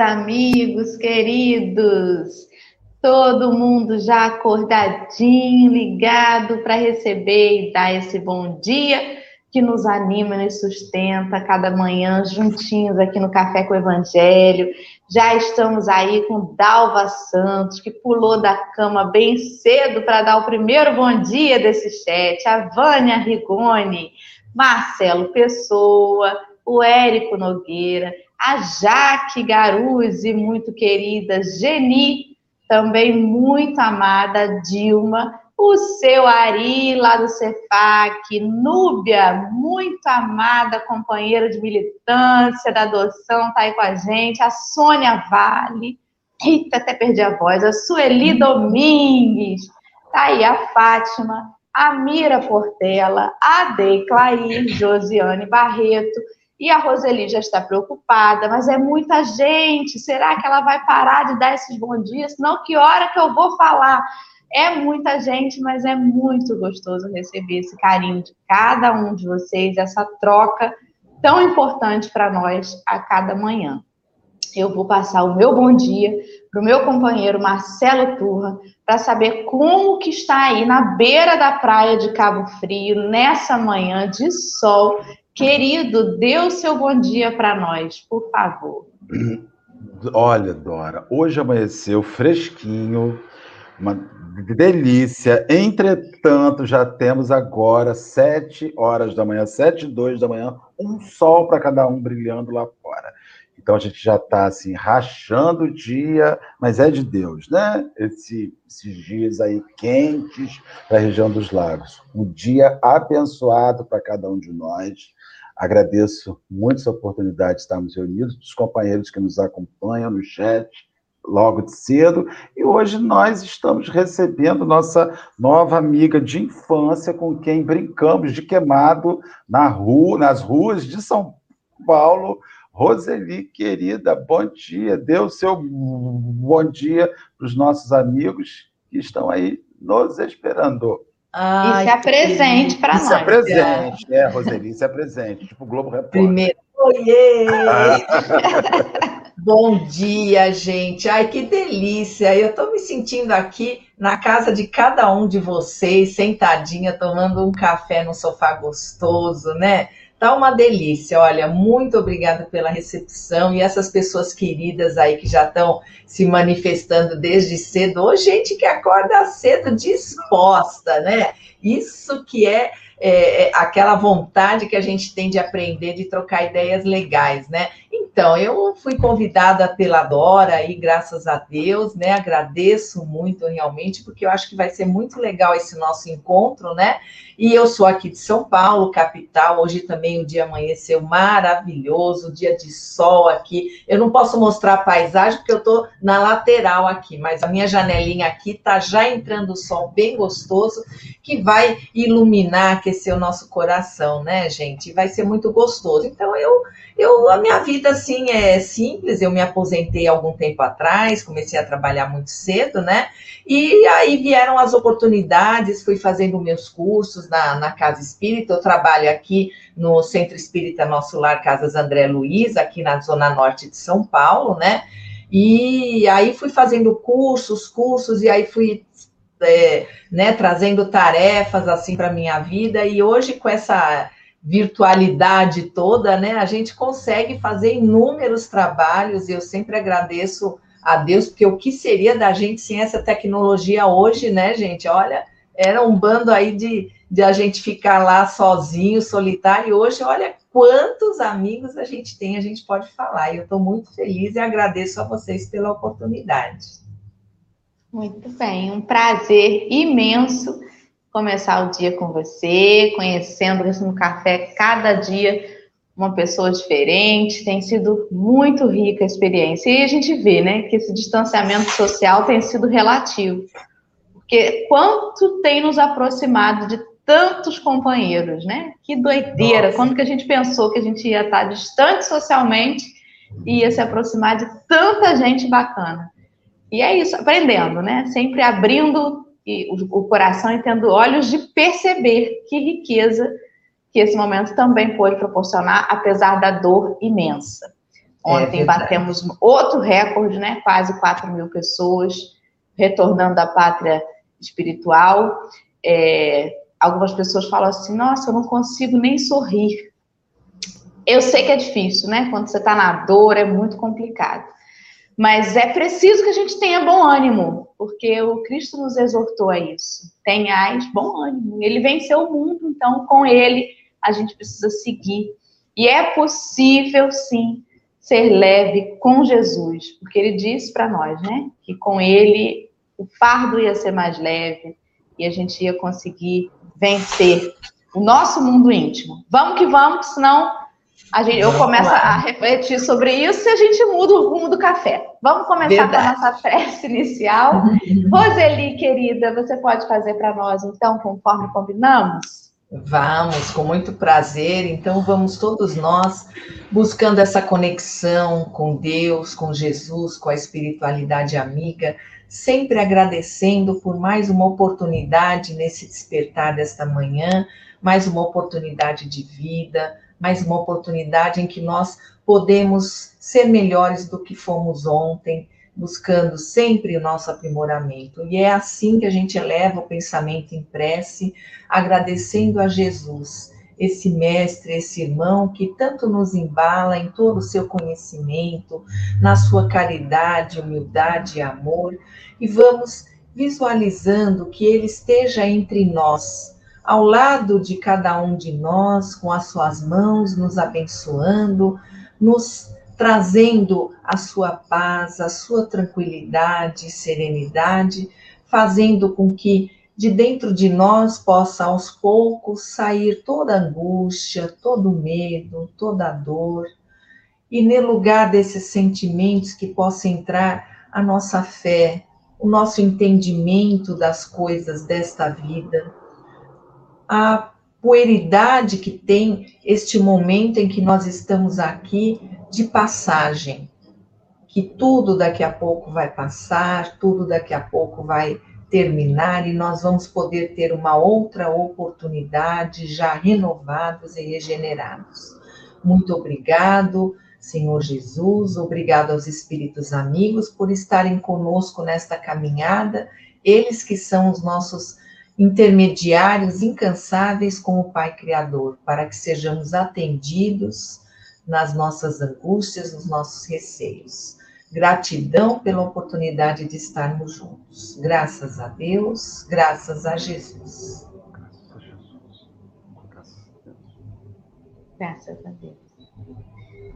Amigos queridos! Todo mundo já acordadinho, ligado para receber e dar esse bom dia que nos anima, nos sustenta cada manhã juntinhos aqui no Café com o Evangelho. Já estamos aí com Dalva Santos, que pulou da cama bem cedo para dar o primeiro bom dia desse chat. A Vânia Rigoni, Marcelo Pessoa, o Érico Nogueira, a Jaque Garuzzi, muito querida, Geni, também muito amada, Dilma, o seu Ari, lá do Cefac, Núbia, muito amada companheira de militância, da adoção, tá aí com a gente, a Sônia Vale, eita, até perdi a voz, a Sueli Domingues, tá aí a Fátima, a Mira Portela, a Dei Clair, Josiane Barreto, e a Roseli já está preocupada, mas é muita gente. Será que ela vai parar de dar esses bons dias? Não, que hora que eu vou falar? É muita gente, mas é muito gostoso receber esse carinho de cada um de vocês, essa troca tão importante para nós a cada manhã. Eu vou passar o meu bom dia para o meu companheiro Marcelo Turra para saber como que está aí na beira da praia de Cabo Frio nessa manhã de sol Querido, dê o seu bom dia para nós, por favor. Olha, Dora, hoje amanheceu fresquinho, uma delícia. Entretanto, já temos agora sete horas da manhã, sete e dois da manhã, um sol para cada um brilhando lá fora. Então a gente já está assim, rachando o dia, mas é de Deus, né? Esse, esses dias aí quentes para a região dos lagos. Um dia abençoado para cada um de nós. Agradeço muito essa oportunidade de estarmos reunidos, dos companheiros que nos acompanham no chat logo de cedo. E hoje nós estamos recebendo nossa nova amiga de infância, com quem brincamos de queimado na rua, nas ruas de São Paulo. Roseli, querida, bom dia. Dê o seu bom dia para os nossos amigos que estão aí nos esperando. Ai, e se apresente para nós. Se apresente, é, Roseli, se apresente, tipo Globo Repórter. Primeiro, oiê! Bom dia, gente. Ai, que delícia. Eu estou me sentindo aqui na casa de cada um de vocês, sentadinha, tomando um café no sofá gostoso, né? Tá uma delícia. Olha, muito obrigada pela recepção e essas pessoas queridas aí que já estão se manifestando desde cedo. Ô, gente que acorda cedo disposta, né? Isso que é, é, é aquela vontade que a gente tem de aprender, de trocar ideias legais, né? Então, eu fui convidada pela Dora e graças a Deus, né? Agradeço muito realmente, porque eu acho que vai ser muito legal esse nosso encontro, né? E eu sou aqui de São Paulo, capital. Hoje também o dia amanheceu maravilhoso, dia de sol aqui. Eu não posso mostrar a paisagem porque eu estou na lateral aqui, mas a minha janelinha aqui tá já entrando o sol bem gostoso que vai iluminar, aquecer o nosso coração, né, gente? Vai ser muito gostoso. Então eu eu, a minha vida, assim, é simples. Eu me aposentei algum tempo atrás, comecei a trabalhar muito cedo, né? E aí vieram as oportunidades, fui fazendo meus cursos na, na Casa Espírita. Eu trabalho aqui no Centro Espírita Nosso Lar Casas André Luiz, aqui na Zona Norte de São Paulo, né? E aí fui fazendo cursos, cursos, e aí fui é, né, trazendo tarefas assim para minha vida. E hoje, com essa virtualidade toda, né, a gente consegue fazer inúmeros trabalhos e eu sempre agradeço a Deus, porque o que seria da gente sem essa tecnologia hoje, né, gente? Olha, era um bando aí de, de a gente ficar lá sozinho, solitário, e hoje, olha quantos amigos a gente tem, a gente pode falar. E eu estou muito feliz e agradeço a vocês pela oportunidade. Muito bem, um prazer imenso começar o dia com você, conhecendo no café cada dia uma pessoa diferente. Tem sido muito rica a experiência. E a gente vê, né, que esse distanciamento social tem sido relativo. Porque quanto tem nos aproximado de tantos companheiros, né? Que doideira! Nossa. Quando que a gente pensou que a gente ia estar distante socialmente e ia se aproximar de tanta gente bacana? E é isso, aprendendo, né? Sempre abrindo o, coração e tendo olhos de perceber que riqueza que esse momento também pôde proporcionar, apesar da dor imensa. Ontem é batemos outro recorde, né? Quase 4 mil pessoas retornando à pátria espiritual. É, algumas pessoas falam assim: nossa, eu não consigo nem sorrir. Eu sei que é difícil, né? Quando você está na dor, é muito complicado. Mas é preciso que a gente tenha bom ânimo, porque o Cristo nos exortou a isso. Tenhais bom ânimo. Ele venceu o mundo, então com ele a gente precisa seguir. E é possível, sim, ser leve com Jesus, porque ele disse para nós, né, que com ele o fardo ia ser mais leve e a gente ia conseguir vencer o nosso mundo íntimo. Vamos que vamos, senão a gente, eu começo a refletir sobre isso e a gente muda o rumo do café. Vamos começar Verdade. com a nossa prece inicial. Roseli, querida, você pode fazer para nós, então, conforme combinamos? Vamos, com muito prazer. Então, vamos todos nós buscando essa conexão com Deus, com Jesus, com a espiritualidade amiga, sempre agradecendo por mais uma oportunidade nesse despertar desta manhã, mais uma oportunidade de vida, mais uma oportunidade em que nós podemos ser melhores do que fomos ontem, buscando sempre o nosso aprimoramento. E é assim que a gente eleva o pensamento em prece, agradecendo a Jesus, esse mestre, esse irmão que tanto nos embala em todo o seu conhecimento, na sua caridade, humildade e amor, e vamos visualizando que ele esteja entre nós ao lado de cada um de nós, com as suas mãos, nos abençoando, nos trazendo a sua paz, a sua tranquilidade, serenidade, fazendo com que de dentro de nós possa aos poucos sair toda angústia, todo medo, toda dor, e no lugar desses sentimentos que possa entrar a nossa fé, o nosso entendimento das coisas desta vida, a pueridade que tem este momento em que nós estamos aqui de passagem, que tudo daqui a pouco vai passar, tudo daqui a pouco vai terminar e nós vamos poder ter uma outra oportunidade já renovados e regenerados. Muito obrigado, Senhor Jesus, obrigado aos espíritos amigos por estarem conosco nesta caminhada, eles que são os nossos intermediários incansáveis com o Pai Criador, para que sejamos atendidos nas nossas angústias, nos nossos receios. Gratidão pela oportunidade de estarmos juntos. Graças a Deus, graças a Jesus. Graças a Deus.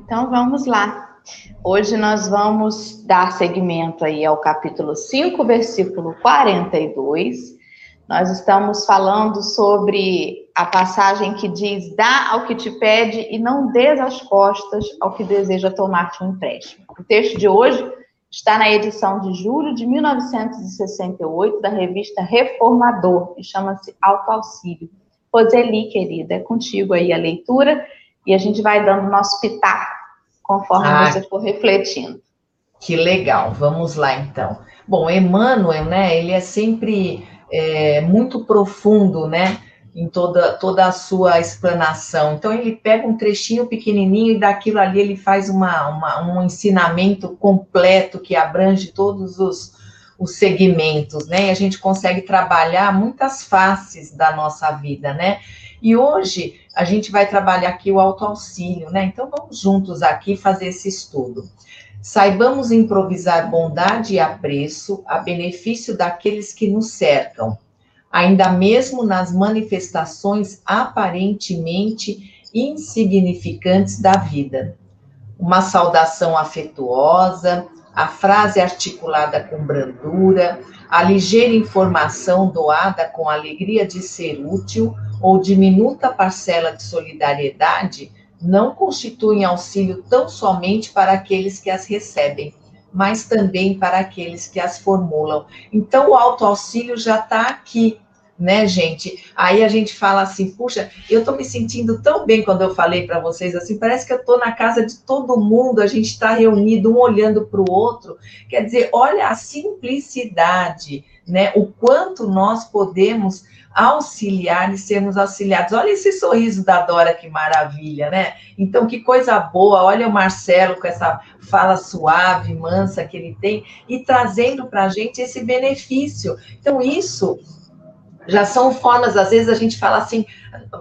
Então vamos lá. Hoje nós vamos dar seguimento aí ao capítulo 5, versículo 42 nós estamos falando sobre a passagem que diz: dá ao que te pede e não des as costas ao que deseja tomar-te um empréstimo. O texto de hoje está na edição de julho de 1968 da revista Reformador e chama-se Auto Auxílio. Roseli, querida, é contigo aí a leitura e a gente vai dando nosso pitaco conforme ah, você for refletindo. Que legal, vamos lá então. Bom, Emmanuel, né, ele é sempre é, muito profundo, né? Em toda, toda a sua explanação. Então, ele pega um trechinho pequenininho e daquilo ali ele faz uma, uma um ensinamento completo que abrange todos os, os segmentos, né? E a gente consegue trabalhar muitas faces da nossa vida, né? E hoje a gente vai trabalhar aqui o autoauxílio, né? Então vamos juntos aqui fazer esse estudo. Saibamos improvisar bondade e apreço a benefício daqueles que nos cercam, ainda mesmo nas manifestações aparentemente insignificantes da vida. Uma saudação afetuosa, a frase articulada com brandura, a ligeira informação doada com alegria de ser útil ou diminuta parcela de solidariedade não constituem auxílio tão somente para aqueles que as recebem, mas também para aqueles que as formulam. Então, o autoauxílio já está aqui, né, gente? Aí a gente fala assim, puxa, eu estou me sentindo tão bem quando eu falei para vocês assim, parece que eu estou na casa de todo mundo, a gente está reunido, um olhando para o outro. Quer dizer, olha a simplicidade né? O quanto nós podemos auxiliar e sermos auxiliados. Olha esse sorriso da Dora, que maravilha, né? Então, que coisa boa. Olha o Marcelo com essa fala suave, mansa que ele tem e trazendo para a gente esse benefício. Então, isso já são formas, às vezes a gente fala assim,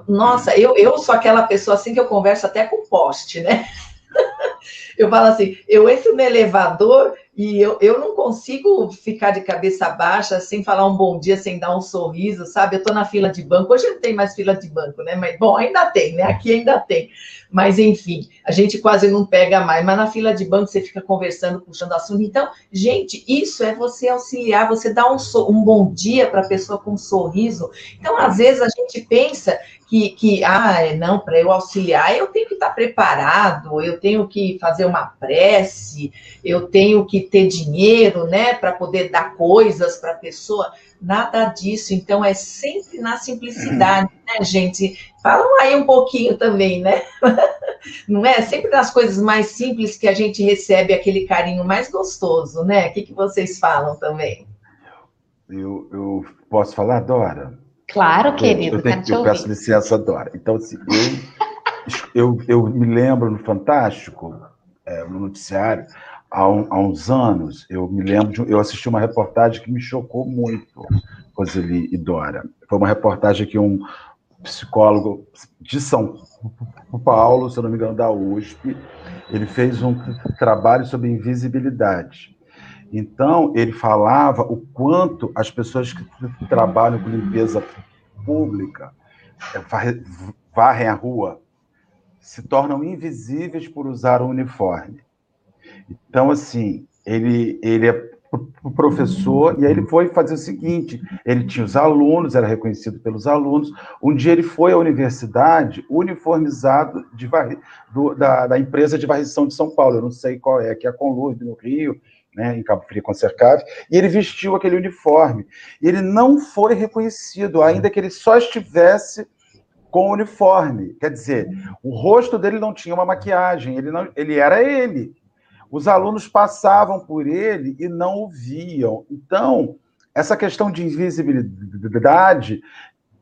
nossa, eu, eu sou aquela pessoa assim que eu converso até com poste, né? eu falo assim, eu entro no elevador e eu, eu não consigo ficar de cabeça baixa sem falar um bom dia, sem dar um sorriso, sabe? Eu estou na fila de banco, hoje não tem mais fila de banco, né? Mas, bom, ainda tem, né? Aqui ainda tem. Mas, enfim, a gente quase não pega mais. Mas na fila de banco você fica conversando, puxando assunto. Então, gente, isso é você auxiliar, você dar um, um bom dia para a pessoa com um sorriso. Então, às vezes, a gente pensa que, que ah, é, não, para eu auxiliar, eu tenho que estar preparado, eu tenho que fazer uma prece, eu tenho que ter dinheiro, né, para poder dar coisas para a pessoa. Nada disso. Então, é sempre na simplicidade, né, gente? Falam aí um pouquinho também, né? Não é? Sempre nas coisas mais simples que a gente recebe aquele carinho mais gostoso, né? O que, que vocês falam também? Eu, eu posso falar, Dora? Claro, querido. Eu, tenho, eu peço licença, Dora. Então, assim, eu, eu, eu me lembro no Fantástico, é, no noticiário, há, um, há, uns anos, eu me lembro, de, eu assisti uma reportagem que me chocou muito, Roseli e Dora. Foi uma reportagem que um psicólogo de São Paulo, se não me engano, da USP, ele fez um trabalho sobre invisibilidade. Então, ele falava o quanto as pessoas que trabalham com limpeza pública, é, varrem a rua, se tornam invisíveis por usar o uniforme. Então, assim, ele, ele é professor, e aí ele foi fazer o seguinte: ele tinha os alunos, era reconhecido pelos alunos. Um dia ele foi à universidade uniformizado de do, da, da, empresa de varrição de São Paulo, eu não sei qual é, que é a Conlurb no Rio, né, em Cabo Frio com Cercave, e ele vestiu aquele uniforme. E ele não foi reconhecido, ainda que ele só estivesse com o uniforme. Quer dizer, o rosto dele não tinha uma maquiagem, ele, não, ele era ele. Os alunos passavam por ele e não o viam. Então, essa questão de invisibilidade,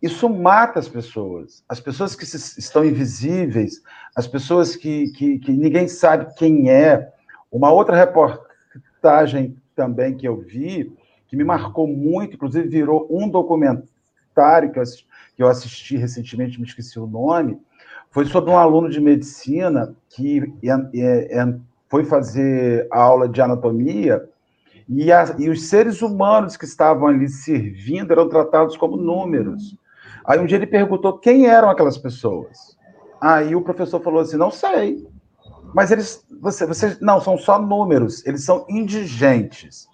isso mata as pessoas. As pessoas que estão invisíveis, as pessoas que, que, que ninguém sabe quem é. Uma outra reportagem reportagem também que eu vi, que me marcou muito, inclusive virou um documentário que eu assisti, que eu assisti recentemente, me esqueci o nome, foi sobre um aluno de medicina que foi fazer aula de anatomia e, a, e, os seres humanos que estavam ali servindo eram tratados como números. Aí um dia ele perguntou quem eram aquelas pessoas. Aí o professor falou assim: não sei. Mas eles, você, você, não, são só números, eles são indigentes.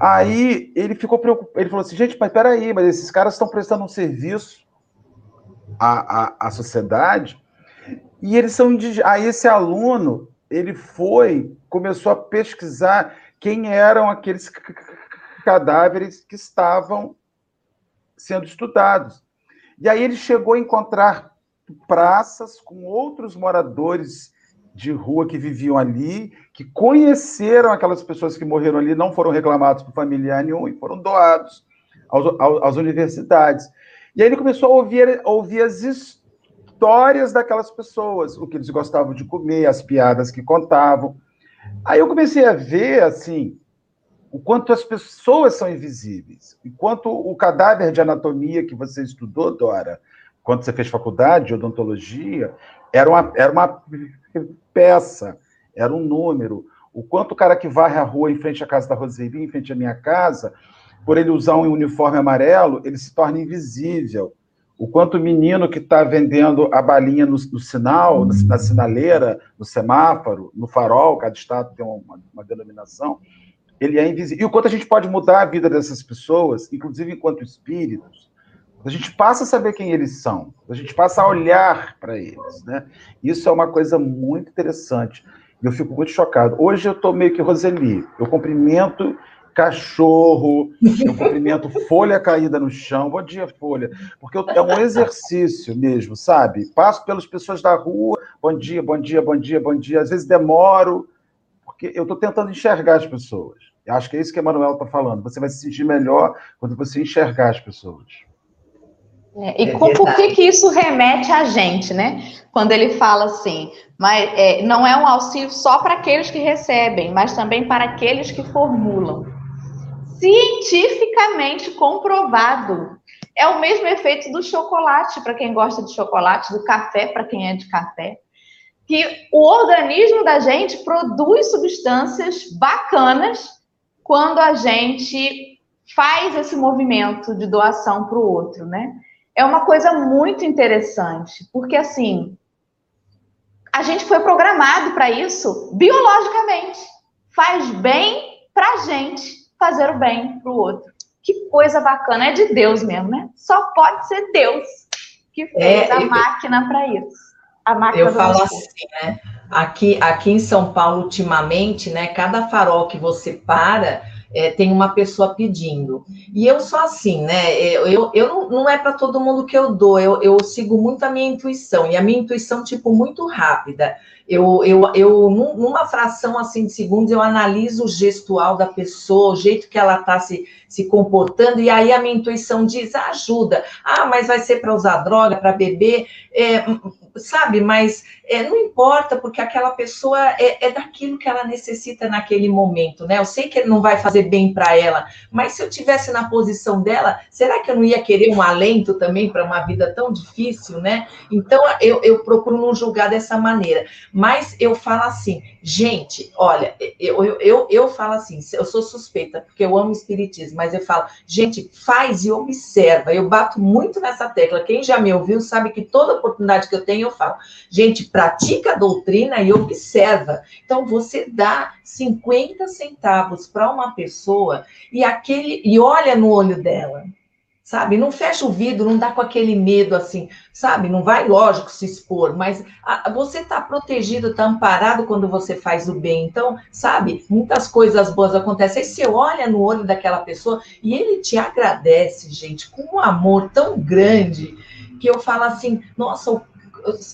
Aí ele ficou preocupado, ele falou assim, gente, mas peraí, mas esses caras estão prestando um serviço à, à, à sociedade e eles são indigentes. Aí esse aluno, ele foi, começou a pesquisar quem eram aqueles cadáveres que estavam sendo estudados. E aí ele chegou a encontrar praças com outros moradores de rua que viviam ali, que conheceram aquelas pessoas que morreram ali, não foram reclamados por familiar nenhum e foram doados aos, às universidades. E aí ele começou a ouvir, ouvir as histórias daquelas pessoas, o que eles gostavam de comer, as piadas que contavam. Aí eu comecei a ver, assim, o quanto as pessoas são invisíveis, e quanto o cadáver de anatomia que você estudou, Dora, quando você fez faculdade de odontologia, era uma, era uma peça, era um número. O quanto o cara que varre a rua em frente à casa da Roseli, em frente à minha casa, por ele usar um uniforme amarelo, ele se torna invisível. O quanto o menino que está vendendo a balinha no, no sinal, na sinaleira, no semáforo, no farol, cada estado tem uma, uma denominação, ele é invisível. E o quanto a gente pode mudar a vida dessas pessoas, inclusive enquanto espíritos, a gente passa a saber quem eles são, a gente passa a olhar para eles, né? Isso é uma coisa muito interessante. Eu fico muito chocado. Hoje eu estou meio que Roseli. Eu cumprimento cachorro, eu cumprimento folha caída no chão. Bom dia, folha. Porque eu, é um exercício mesmo, sabe? Passo pelas pessoas da rua. Bom dia, bom dia, bom dia, bom dia. Às vezes demoro, porque eu estou tentando enxergar as pessoas. Eu acho que é isso que a Manuel está falando. Você vai se sentir melhor quando você enxergar as pessoas. É, e é com, por que, que isso remete a gente, né? Quando ele fala assim, mas é, não é um auxílio só para aqueles que recebem, mas também para aqueles que formulam. Cientificamente comprovado. É o mesmo efeito do chocolate para quem gosta de chocolate, do café para quem é de café. Que o organismo da gente produz substâncias bacanas quando a gente faz esse movimento de doação para o outro, né? É uma coisa muito interessante, porque assim, a gente foi programado para isso biologicamente. Faz bem para a gente fazer o bem para o outro. Que coisa bacana, é de Deus mesmo, né? Só pode ser Deus que fez é, a máquina para isso. A máquina eu falo assim, né? Aqui, aqui em São Paulo, ultimamente, né? Cada farol que você para, é, tem uma pessoa pedindo. E eu sou assim, né? Eu, eu, eu não, não é para todo mundo que eu dou, eu, eu sigo muito a minha intuição, e a minha intuição, tipo, muito rápida. Eu, eu, eu, numa fração assim de segundos, eu analiso o gestual da pessoa, o jeito que ela está se, se comportando, e aí a minha intuição diz: ah, ajuda. Ah, mas vai ser para usar droga, para beber. É, sabe? Mas é, não importa, porque aquela pessoa é, é, daquilo que ela necessita naquele momento, né? Eu sei que não vai fazer bem para ela, mas se eu tivesse na posição dela, será que eu não ia querer um alento também para uma vida tão difícil, né? Então eu, eu procuro não julgar dessa maneira, mas eu falo assim, gente, olha, eu, eu, eu, eu falo assim, eu sou suspeita, porque eu amo espiritismo, mas eu falo, gente, faz e observa. Eu bato muito nessa tecla. Quem já me ouviu sabe que toda oportunidade que eu tenho, eu falo, gente, pratica a doutrina e observa. Então, você dá 50 centavos para uma pessoa e aquele e olha no olho dela sabe? Não fecha o vidro, não dá com aquele medo assim, sabe? Não vai, lógico, se expor, mas a, você está protegido, está amparado quando você faz o bem. Então, sabe? Muitas coisas boas acontecem. Aí você olha no olho daquela pessoa e ele te agradece, gente, com um amor tão grande que eu falo assim, nossa, o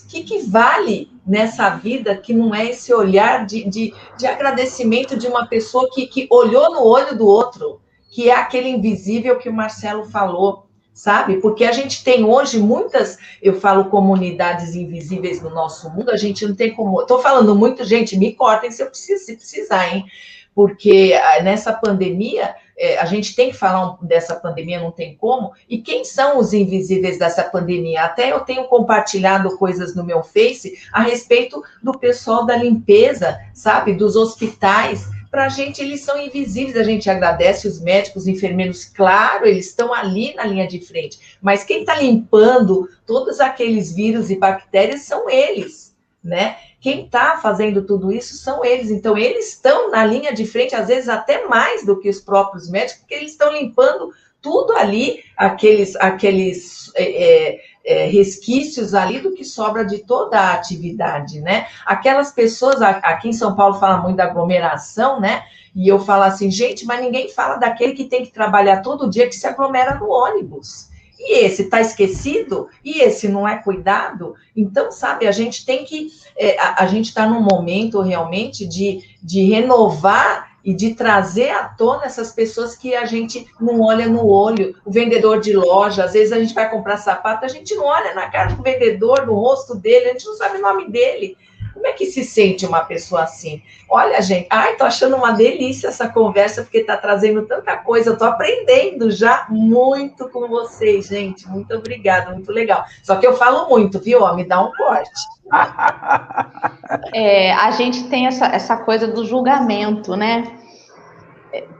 que, que vale nessa vida que não é esse olhar de, de, de agradecimento de uma pessoa que, que olhou no olho do outro? Que é aquele invisível que o Marcelo falou, sabe? Porque a gente tem hoje muitas, eu falo comunidades invisíveis no nosso mundo, a gente não tem como. Estou falando muito, gente, me cortem se eu preciso, se precisar, hein? Porque ah, nessa pandemia, é, a gente tem que falar dessa pandemia, não tem como. E quem são os invisíveis dessa pandemia? Até eu tenho compartilhado coisas no meu Face a respeito do pessoal da limpeza, sabe? Dos hospitais para a gente eles são invisíveis. A gente agradece os médicos, os enfermeiros, claro, eles estão ali na linha de frente, mas quem está limpando todos aqueles vírus e bactérias são eles, né? Quem está fazendo tudo isso são eles. Então, eles estão na linha de frente, às vezes até mais do que os próprios médicos, porque eles estão limpando tudo ali, aqueles, aqueles é, é, resquícios ali do que sobra de toda a atividade, né? Aquelas pessoas, aqui em São Paulo fala muito da aglomeração, né? E eu falo assim, gente, mas ninguém fala daquele que tem que trabalhar todo dia que se aglomera no ônibus. E esse está esquecido? E esse não é cuidado? Então, sabe, a gente tem que. É, a, a gente está num momento realmente de, de renovar e de trazer à tona essas pessoas que a gente não olha no olho. O vendedor de loja, às vezes a gente vai comprar sapato, a gente não olha na cara do vendedor, no rosto dele, a gente não sabe o nome dele. Como é que se sente uma pessoa assim? Olha, gente, ai, tô achando uma delícia essa conversa, porque tá trazendo tanta coisa, eu tô aprendendo já muito com vocês, gente. Muito obrigada, muito legal. Só que eu falo muito, viu? Me dá um corte. É, a gente tem essa, essa coisa do julgamento, né?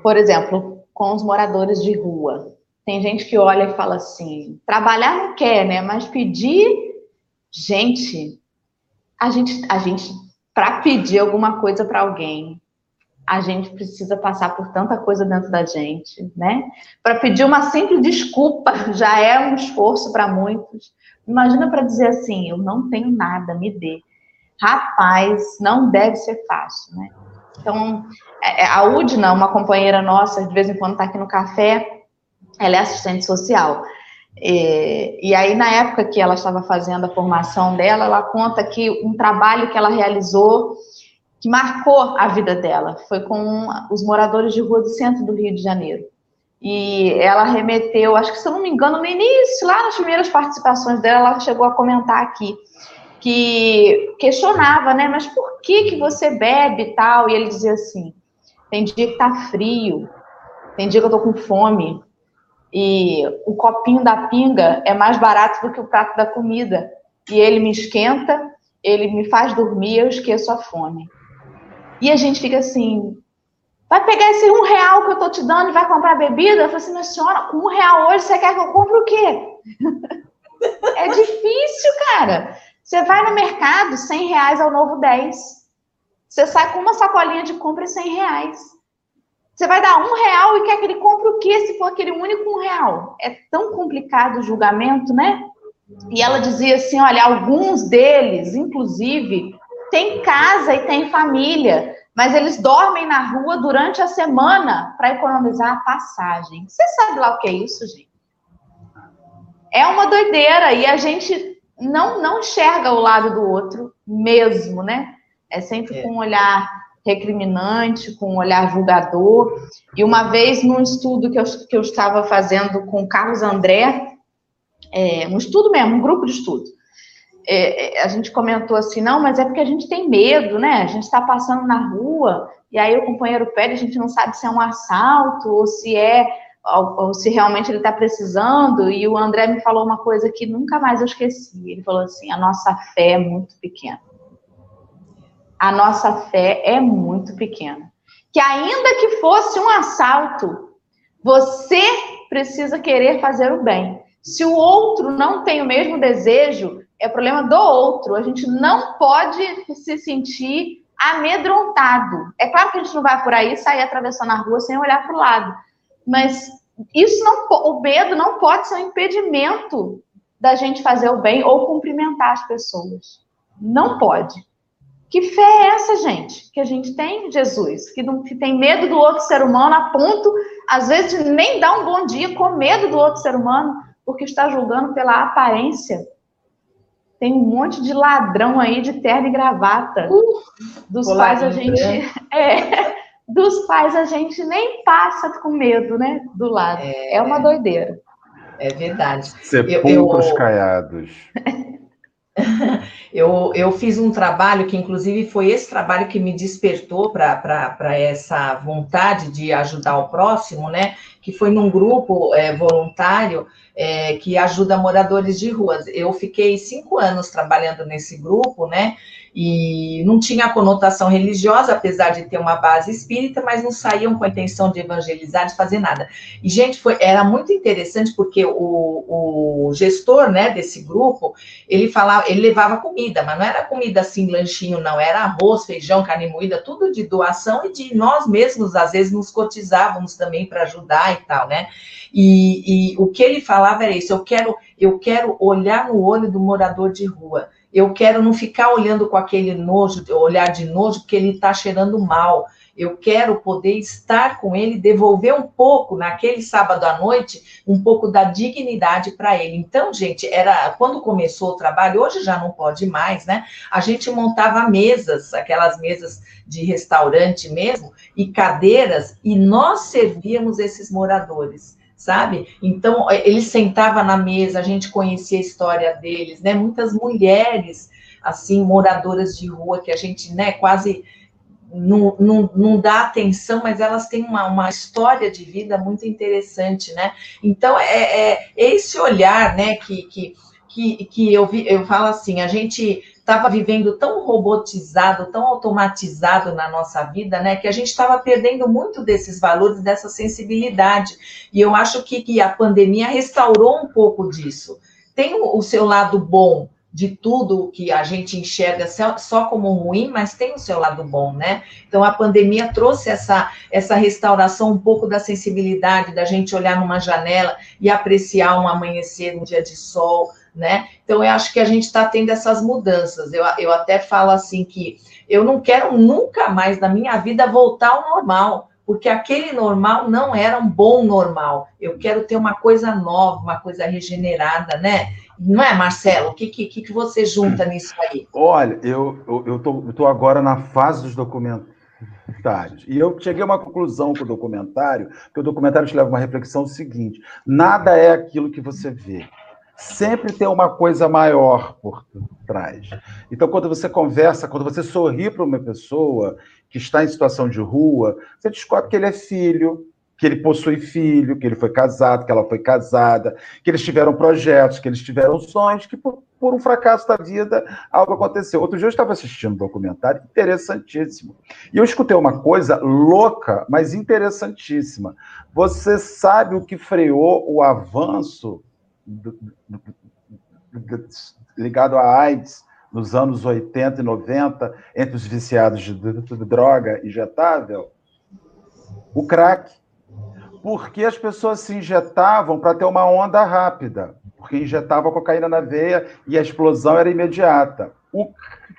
Por exemplo, com os moradores de rua. Tem gente que olha e fala assim: trabalhar não quer, né? Mas pedir. Gente, a gente, a gente para pedir alguma coisa para alguém, a gente precisa passar por tanta coisa dentro da gente, né? Para pedir uma simples desculpa já é um esforço para muitos. Imagina para dizer assim, eu não tenho nada, me dê. Rapaz, não deve ser fácil, né? Então, é, é, a Udna, uma companheira nossa, de vez em quando está aqui no café, ela é assistente social. E, e, aí, na época que ela estava fazendo a formação dela, ela conta que um trabalho que ela realizou que marcou a vida dela. Foi com os moradores de rua do centro do Rio de Janeiro. E ela remeteu, acho que se eu não me engano, no início, lá nas primeiras participações dela, ela chegou a comentar aqui que questionava, né? Mas por que que você bebe e tal? E ele dizia assim: tem dia que tá frio, tem dia que eu tô com fome, e o copinho da pinga é mais barato do que o prato da comida. E ele me esquenta, ele me faz dormir, eu esqueço a fome. E a gente fica assim, vai pegar esse um real que eu tô te dando e vai comprar bebida? Eu falo assim, minha senhora, um real hoje você quer que eu compre o quê? é difícil, cara. Você vai no mercado, 100 reais é o novo 10. Você sai com uma sacolinha de compra e 100 reais. Você vai dar um real e quer que ele compre o quê se for aquele único um real? É tão complicado o julgamento, né? E ela dizia assim: olha, alguns deles, inclusive, têm casa e têm família, mas eles dormem na rua durante a semana para economizar a passagem. Você sabe lá o que é isso, gente? É uma doideira e a gente não, não enxerga o lado do outro mesmo, né? É sempre com um olhar recriminante, com um olhar julgador. E uma vez, num estudo que eu, que eu estava fazendo com o Carlos André, é, um estudo mesmo, um grupo de estudo, é, é, a gente comentou assim, não, mas é porque a gente tem medo, né? A gente está passando na rua e aí o companheiro pede, a gente não sabe se é um assalto ou se é ou se realmente ele está precisando. E o André me falou uma coisa que nunca mais eu esqueci. Ele falou assim: a nossa fé é muito pequena. A nossa fé é muito pequena. Que ainda que fosse um assalto, você precisa querer fazer o bem. Se o outro não tem o mesmo desejo, é problema do outro. A gente não pode se sentir amedrontado. É claro que a gente não vai por aí sair atravessando a rua sem olhar para o lado. Mas isso não, o medo não pode ser um impedimento da gente fazer o bem ou cumprimentar as pessoas. Não pode. Que fé é essa, gente? Que a gente tem, Jesus? Que, não, que tem medo do outro ser humano a ponto, às vezes, de nem dar um bom dia com medo do outro ser humano, porque está julgando pela aparência tem um monte de ladrão aí de terno e gravata. Uh, dos quais a gente. É, dos quais a gente nem passa com medo, né? Do lado. É, é uma doideira. É verdade. Sepulcros eu, eu... caiados. eu, eu fiz um trabalho que, inclusive, foi esse trabalho que me despertou para essa vontade de ajudar o próximo, né? Que foi num grupo é, voluntário é, que ajuda moradores de ruas. Eu fiquei cinco anos trabalhando nesse grupo, né? E não tinha conotação religiosa, apesar de ter uma base espírita, mas não saíam com a intenção de evangelizar, de fazer nada. E, gente, foi, era muito interessante porque o, o gestor né, desse grupo, ele falava, ele levava comida, mas não era comida assim, lanchinho, não, era arroz, feijão, carne moída, tudo de doação e de nós mesmos, às vezes, nos cotizávamos também para ajudar e tal, né? E, e o que ele falava era isso: eu quero, eu quero olhar no olho do morador de rua. Eu quero não ficar olhando com aquele nojo, olhar de nojo, porque ele está cheirando mal. Eu quero poder estar com ele, devolver um pouco naquele sábado à noite, um pouco da dignidade para ele. Então, gente, era quando começou o trabalho, hoje já não pode mais, né? A gente montava mesas, aquelas mesas de restaurante mesmo, e cadeiras, e nós servíamos esses moradores sabe? Então, é, ele sentava na mesa, a gente conhecia a história deles, né? Muitas mulheres, assim, moradoras de rua, que a gente, né, quase não, não, não dá atenção, mas elas têm uma, uma história de vida muito interessante, né? Então, é, é esse olhar, né, que, que, que, que eu, vi, eu falo assim, a gente estava vivendo tão robotizado, tão automatizado na nossa vida, né, que a gente estava perdendo muito desses valores, dessa sensibilidade. E eu acho que, que a pandemia restaurou um pouco disso. Tem o, o seu lado bom, de tudo que a gente enxerga só como ruim, mas tem o seu lado bom, né? Então a pandemia trouxe essa essa restauração um pouco da sensibilidade da gente olhar numa janela e apreciar um amanhecer, um dia de sol, né? Então, eu acho que a gente está tendo essas mudanças. Eu, eu até falo assim que eu não quero nunca mais na minha vida voltar ao normal, porque aquele normal não era um bom normal. Eu quero ter uma coisa nova, uma coisa regenerada, né? Não é, Marcelo? O que, que, que você junta nisso aí? Olha, eu estou eu tô, eu agora na fase dos documentários. E eu cheguei a uma conclusão com o documentário, que o documentário te leva a uma reflexão seguinte: nada é aquilo que você vê sempre tem uma coisa maior por trás. Então, quando você conversa, quando você sorri para uma pessoa que está em situação de rua, você descobre que ele é filho, que ele possui filho, que ele foi casado, que ela foi casada, que eles tiveram projetos, que eles tiveram sonhos, que por, por um fracasso da vida algo aconteceu. Outro dia eu estava assistindo um documentário interessantíssimo. E eu escutei uma coisa louca, mas interessantíssima. Você sabe o que freou o avanço ligado à AIDS nos anos 80 e 90, entre os viciados de, droga injetável? O crack. Porque as pessoas se injetavam para ter uma onda rápida, porque injetavam cocaína na veia e a explosão era imediata. O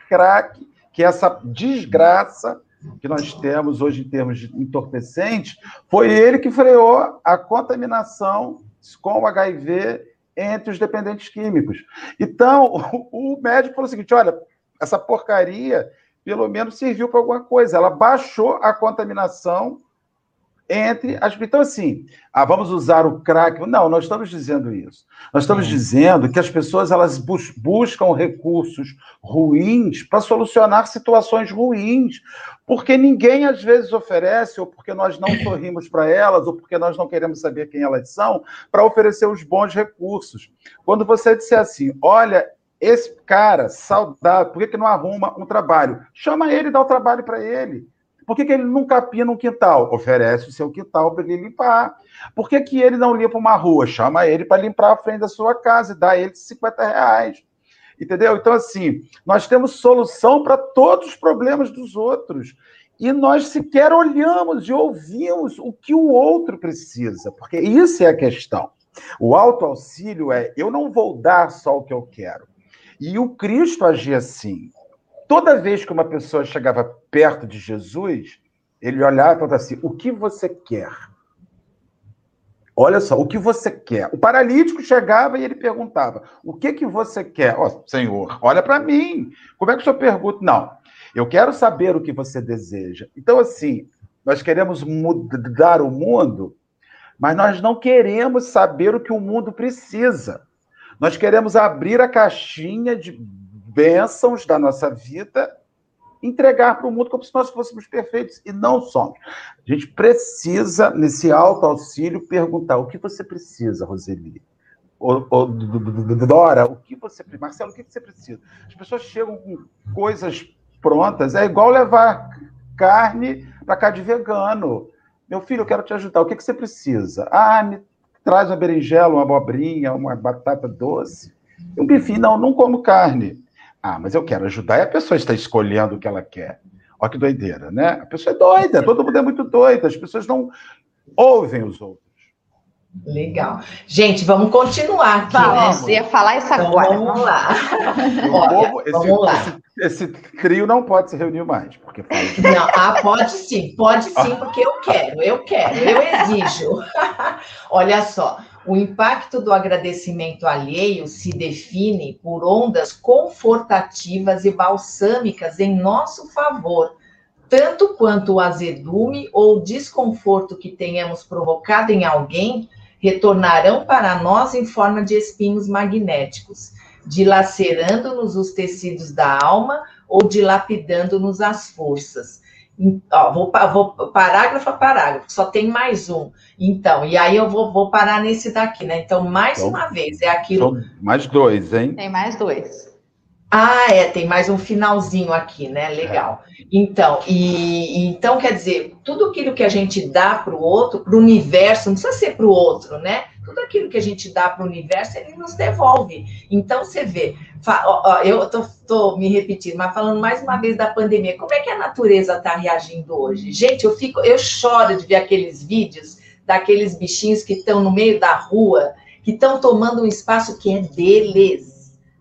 crack, que é essa desgraça que nós temos hoje em termos de entorpecentes, foi ele que freou a contaminação com o HIV entre os dependentes químicos. Então, o, médico falou o seguinte: olha, essa porcaria pelo menos serviu para alguma coisa. Ela baixou a contaminação entre as. Então, assim, ah, vamos usar o crack. Não, nós estamos dizendo isso. Nós estamos é. dizendo que as pessoas elas bus buscam recursos ruins para solucionar situações ruins, porque ninguém às vezes oferece, ou porque nós não sorrimos para elas, ou porque nós não queremos saber quem elas são, para oferecer os bons recursos. Quando você disser assim, olha, esse cara saudável, por que, que não arruma um trabalho? Chama ele e dá o trabalho para ele. Por que, que ele não capina um quintal? Oferece o seu quintal para ele limpar. Por que, que ele não limpa uma rua? Chama ele para limpar a frente da sua casa e dá ele 50 reais. Entendeu? Então, assim, nós temos solução para todos os problemas dos outros. E nós sequer olhamos e ouvimos o que o outro precisa, porque isso é a questão. O autoauxílio é: eu não vou dar só o que eu quero. E o Cristo agia assim toda vez que uma pessoa chegava perto de Jesus, ele olhava e falava assim: O que você quer? Olha só, o que você quer? O paralítico chegava e ele perguntava: O que que você quer? Ó, oh, Senhor, olha para mim. Como é que o senhor pergunta? Não, eu quero saber o que você deseja. Então, assim, nós queremos mudar o mundo, mas nós não queremos saber o que o mundo precisa. Nós queremos abrir a caixinha de bênçãos da nossa vida, entregar para o mundo como se nós fôssemos perfeitos, e não somos. A gente precisa, nesse alto auxílio, perguntar o que você precisa, Roseli. Dora, o que você Marcelo, o que você precisa? As pessoas chegam com coisas prontas, é igual levar carne para cá de vegano. Meu filho, eu quero te ajudar. O que, que você precisa? Ah, me traz uma berinjela, uma abobrinha, uma batata doce. Um bifinho, não, não como carne. Ah, mas eu quero ajudar e a pessoa está escolhendo o que ela quer. Olha que doideira, né? A pessoa é doida, todo mundo é muito doido, as pessoas não ouvem os outros. Legal. Gente, vamos continuar aqui. Vamos, né? ia falar isso então, agora. Vamos lá. Olha, povo, esse, vamos lá. Esse, esse, trio não pode se reunir mais. Porque de... Não, ah, pode sim, pode sim, porque eu quero, eu quero, eu exijo. Olha só, o impacto do agradecimento alheio se define por ondas confortativas e balsâmicas em nosso favor, tanto quanto o azedume ou desconforto que tenhamos provocado em alguém retornarão para nós em forma de espinhos magnéticos, dilacerando-nos os tecidos da alma ou dilapidando-nos as forças Ó, vou, vou parágrafo a parágrafo, só tem mais um. Então, e aí eu vou, vou parar nesse daqui, né? Então, mais então, uma vez, é aquilo. Mais dois, hein? Tem mais dois. Ah, é, tem mais um finalzinho aqui, né? Legal. É. Então, e então quer dizer, tudo aquilo que a gente dá para o outro, para o universo, não precisa ser para o outro, né? Tudo aquilo que a gente dá para o universo, ele nos devolve. Então, você vê, eu estou me repetindo, mas falando mais uma vez da pandemia, como é que a natureza está reagindo hoje? Gente, eu fico, eu choro de ver aqueles vídeos daqueles bichinhos que estão no meio da rua, que estão tomando um espaço que é deles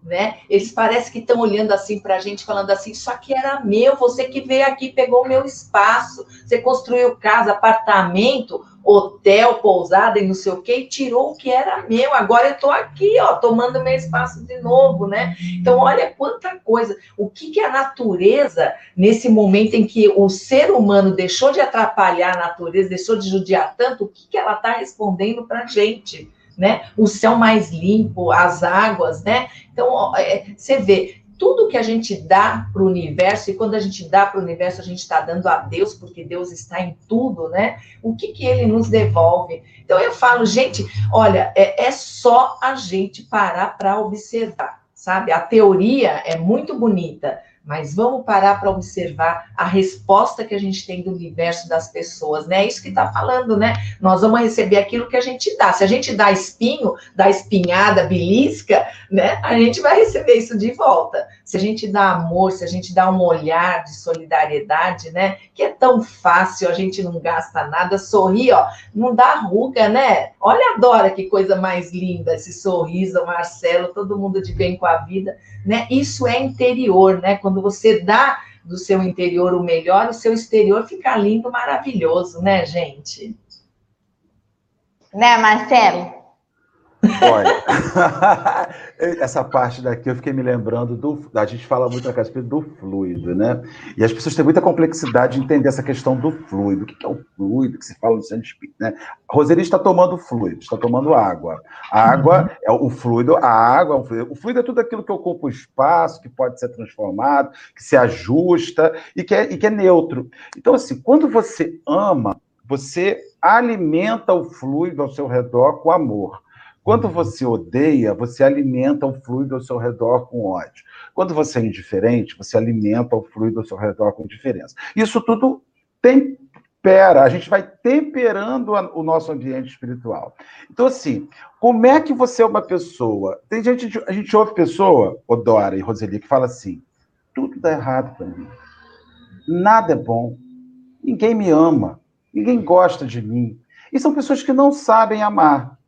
né? Eles parecem que estão olhando assim para a gente, falando assim: Isso aqui era meu, você que veio aqui, pegou o meu espaço, você construiu casa, apartamento, hotel, pousada e não sei o quê, e tirou o que era meu. Agora eu estou aqui, ó, tomando meu espaço de novo, né? Então, olha quanta coisa. O que, que a natureza, nesse momento em que o ser humano deixou de atrapalhar a natureza, deixou de judiar tanto, o que, que ela está respondendo para a gente? Né? O céu mais limpo, as águas, né? Então, é, você vê, tudo que a gente dá para o universo, e quando a gente dá para o universo, a gente está dando a Deus, porque Deus está em tudo, né? O que, que ele nos devolve? Então eu falo, gente, olha, é, é só a gente parar para observar, sabe? A teoria é muito bonita, mas vamos parar para observar a resposta que a gente tem do universo das pessoas, né? É isso que está falando, né? Nós vamos receber aquilo que a gente dá. Se a gente dá espinho, dá espinhada, belisca, né? A gente vai receber isso de volta. Se a gente dá amor, se a gente dá um olhar de solidariedade, né? Que é tão fácil, a gente não gasta nada, sorrir, ó, não dá ruga, né? Olha a Dora, que coisa mais linda, esse sorriso, Marcelo, todo mundo de bem com a vida, né? Isso é interior, né? Quando você dá do seu interior o melhor, o seu exterior fica lindo, maravilhoso, né, gente? Né, Marcelo? Olha, essa parte daqui eu fiquei me lembrando do. A gente fala muito na casa do fluido, né? E as pessoas têm muita complexidade de entender essa questão do fluido. O que é o fluido que se fala no centro espírita, né? A Roseli está tomando fluido, está tomando água. A água uhum. é o fluido, a água é o fluido. O fluido é tudo aquilo que ocupa o espaço, que pode ser transformado, que se ajusta e que é, e que é neutro. Então, assim, quando você ama, você alimenta o fluido ao seu redor com amor. Quando você odeia, você alimenta o fluido ao seu redor com ódio. Quando você é indiferente, você alimenta o fluido ao seu redor com indiferença. Isso tudo tempera, a gente vai temperando o nosso ambiente espiritual. Então, assim, como é que você é uma pessoa? Tem gente, a gente ouve pessoa, Odora e Roseli, que fala assim: tudo dá errado para mim. Nada é bom. Ninguém me ama. Ninguém gosta de mim. E são pessoas que não sabem amar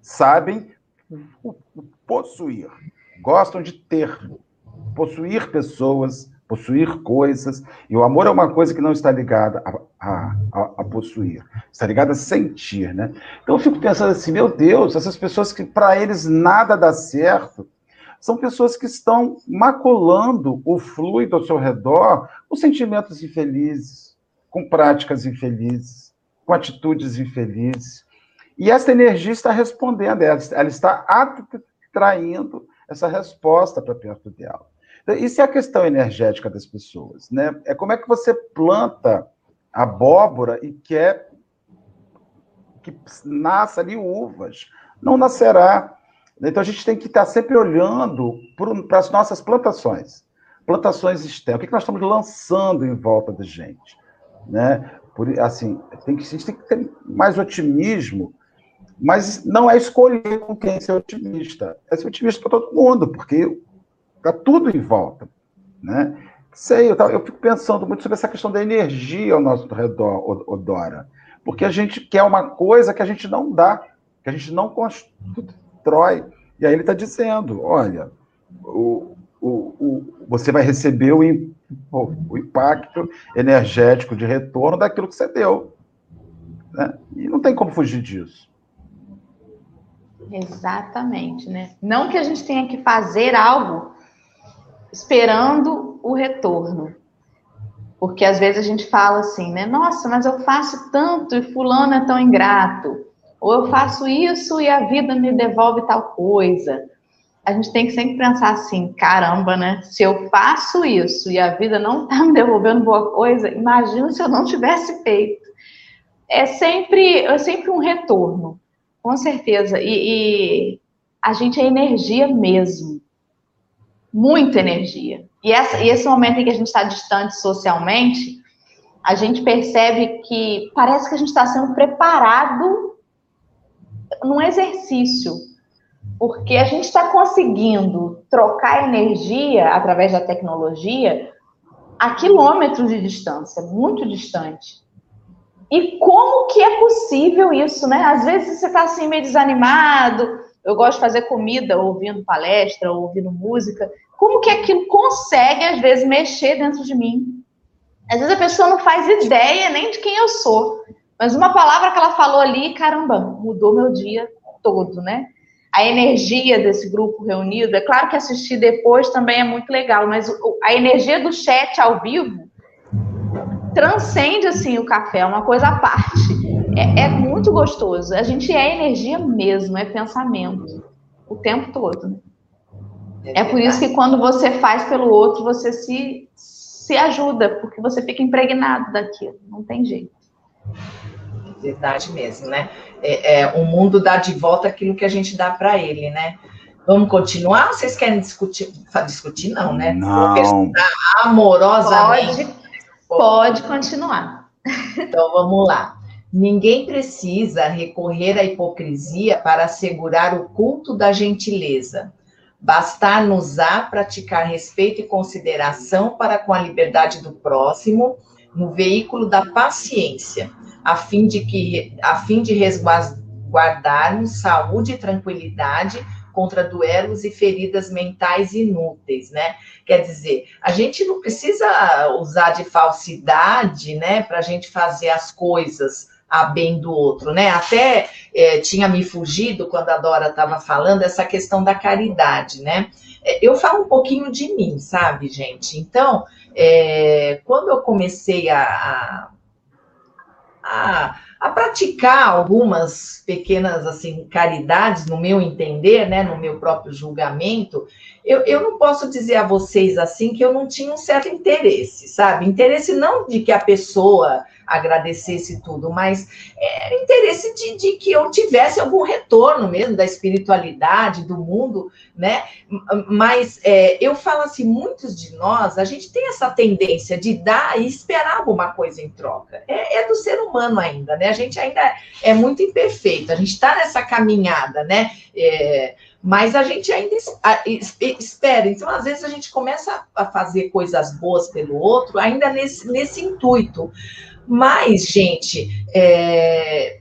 sabem possuir, gostam de ter, possuir pessoas, possuir coisas. E o amor é uma coisa que não está ligada a, a, a possuir, está ligada a sentir, né? Então eu fico pensando assim, meu Deus, essas pessoas que para eles nada dá certo, são pessoas que estão maculando o fluido ao seu redor com sentimentos infelizes, com práticas infelizes, com atitudes infelizes. E essa energia está respondendo, ela, está atraindo essa resposta para perto dela. Então, isso é a questão energética das pessoas, né? É como é que você planta abóbora e quer que nasça ali uvas. Não nascerá. Então a gente tem que estar sempre olhando para as nossas plantações. Plantações externas. O que nós estamos lançando em volta da gente? Né? Por, assim, tem que, a gente tem que ter mais otimismo mas não é escolher com quem ser otimista. É ser otimista para todo mundo, porque está tudo em volta. Né? Sei, eu, eu fico pensando muito sobre essa questão da energia ao nosso redor, Odora. Porque a gente quer uma coisa que a gente não dá, que a gente não constrói. E aí ele está dizendo: olha, o, o, o, você vai receber o, o, impacto energético de retorno daquilo que você deu. Né? E não tem como fugir disso. Exatamente, né? Não que a gente tenha que fazer algo esperando o retorno. Porque às vezes a gente fala assim, né? Nossa, mas eu faço tanto e fulano é tão ingrato. Ou eu faço isso e a vida me devolve tal coisa. A gente tem que sempre pensar assim, caramba, né? Se eu faço isso e a vida não está me devolvendo boa coisa, imagina se eu não tivesse feito. É sempre, é sempre um retorno. Com certeza. E, e, a gente é energia mesmo. Muita energia. E, essa, e esse momento em que a gente está distante socialmente, a gente percebe que parece que a gente está sendo preparado num exercício. Porque a gente está conseguindo trocar energia através da tecnologia a quilômetros de distância, muito distante. E como que é possível isso, né? Às vezes você está assim meio desanimado, eu gosto de fazer comida ouvindo palestra, ouvindo música. Como que aquilo consegue, às vezes, mexer dentro de mim? Às vezes a pessoa não faz ideia nem de quem eu sou. Mas uma palavra que ela falou ali, caramba, mudou meu dia todo, né? A energia desse grupo reunido, é claro que assistir depois também é muito legal, mas a energia do chat ao vivo transcende assim o café, é uma coisa à parte. É, é, muito gostoso. A gente é energia mesmo, é pensamento o tempo todo. É, é por isso que quando você faz pelo outro, você se, se ajuda, porque você fica impregnado daquilo, não tem jeito. Verdade mesmo, né? É, é, o mundo dá de volta aquilo que a gente dá para ele, né? Vamos continuar? Vocês querem discutir? Discutir não, né? Não. Amorosamente. Pode, pode continuar. Então vamos lá. Ninguém precisa recorrer à hipocrisia para assegurar o culto da gentileza. Bastar-nos-á praticar respeito e consideração para com a liberdade do próximo no veículo da paciência, a fim de que a fim de resguardarmos saúde e tranquilidade contra duelos e feridas mentais inúteis, né? Quer dizer, a gente não precisa usar de falsidade, né, para a gente fazer as coisas a bem do outro, né? Até é, tinha me fugido quando a Dora estava falando essa questão da caridade, né? É, eu falo um pouquinho de mim, sabe, gente? Então, é, quando eu comecei a, a, a, praticar algumas pequenas assim caridades, no meu entender, né, no meu próprio julgamento, eu, eu não posso dizer a vocês assim que eu não tinha um certo interesse, sabe? Interesse não de que a pessoa agradecesse tudo, mas era interesse de, de, que eu tivesse algum retorno mesmo da espiritualidade, do mundo, né? Mas é, eu falo assim, muitos de nós, a gente tem essa tendência de dar e esperar alguma coisa em troca. É, é do ser humano ainda, né? A gente ainda é muito imperfeito, a gente está nessa caminhada, né? É, mas a gente ainda espera. Então, às vezes, a gente começa a fazer coisas boas pelo outro, ainda nesse, nesse intuito. Mas, gente, é,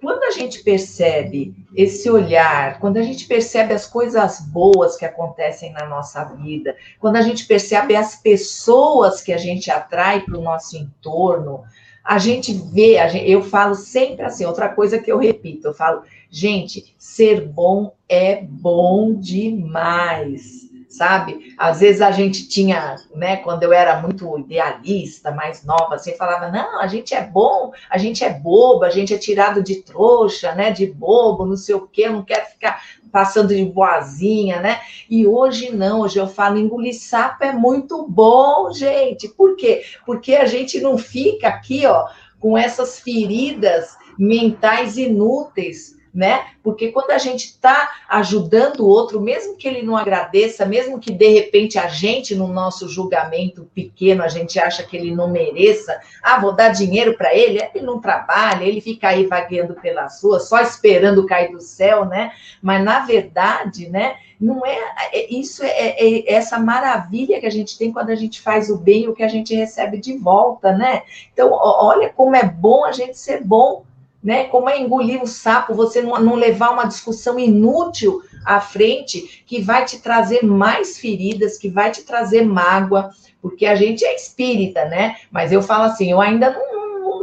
quando a gente percebe esse olhar, quando a gente percebe as coisas boas que acontecem na nossa vida, quando a gente percebe as pessoas que a gente atrai para o nosso entorno, a gente vê, a gente, eu falo sempre assim, outra coisa que eu repito, eu falo, gente, ser bom é bom demais sabe? Às vezes a gente tinha, né, quando eu era muito idealista, mais nova, assim, falava, não, a gente é bom, a gente é bobo, a gente é tirado de trouxa, né, de bobo, não sei o quê, não quero ficar passando de boazinha, né? E hoje não, hoje eu falo, engolir sapo é muito bom, gente. Por quê? Porque a gente não fica aqui, ó, com essas feridas mentais inúteis, né? Porque quando a gente está ajudando o outro, mesmo que ele não agradeça, mesmo que de repente a gente, no nosso julgamento pequeno, a gente acha que ele não mereça, ah, vou dar dinheiro para ele, ele não trabalha, ele fica aí vagueando pelas ruas, só esperando cair do céu, né? Mas na verdade, né? Não é, é isso é, é, é essa maravilha que a gente tem quando a gente faz o bem, o que a gente recebe de volta, né? Então, olha como é bom a gente ser bom né? Como é engolir o sapo, você não, não levar uma discussão inútil à frente, que vai te trazer mais feridas, que vai te trazer mágoa, porque a gente é espírita, né? Mas eu falo assim, eu ainda não,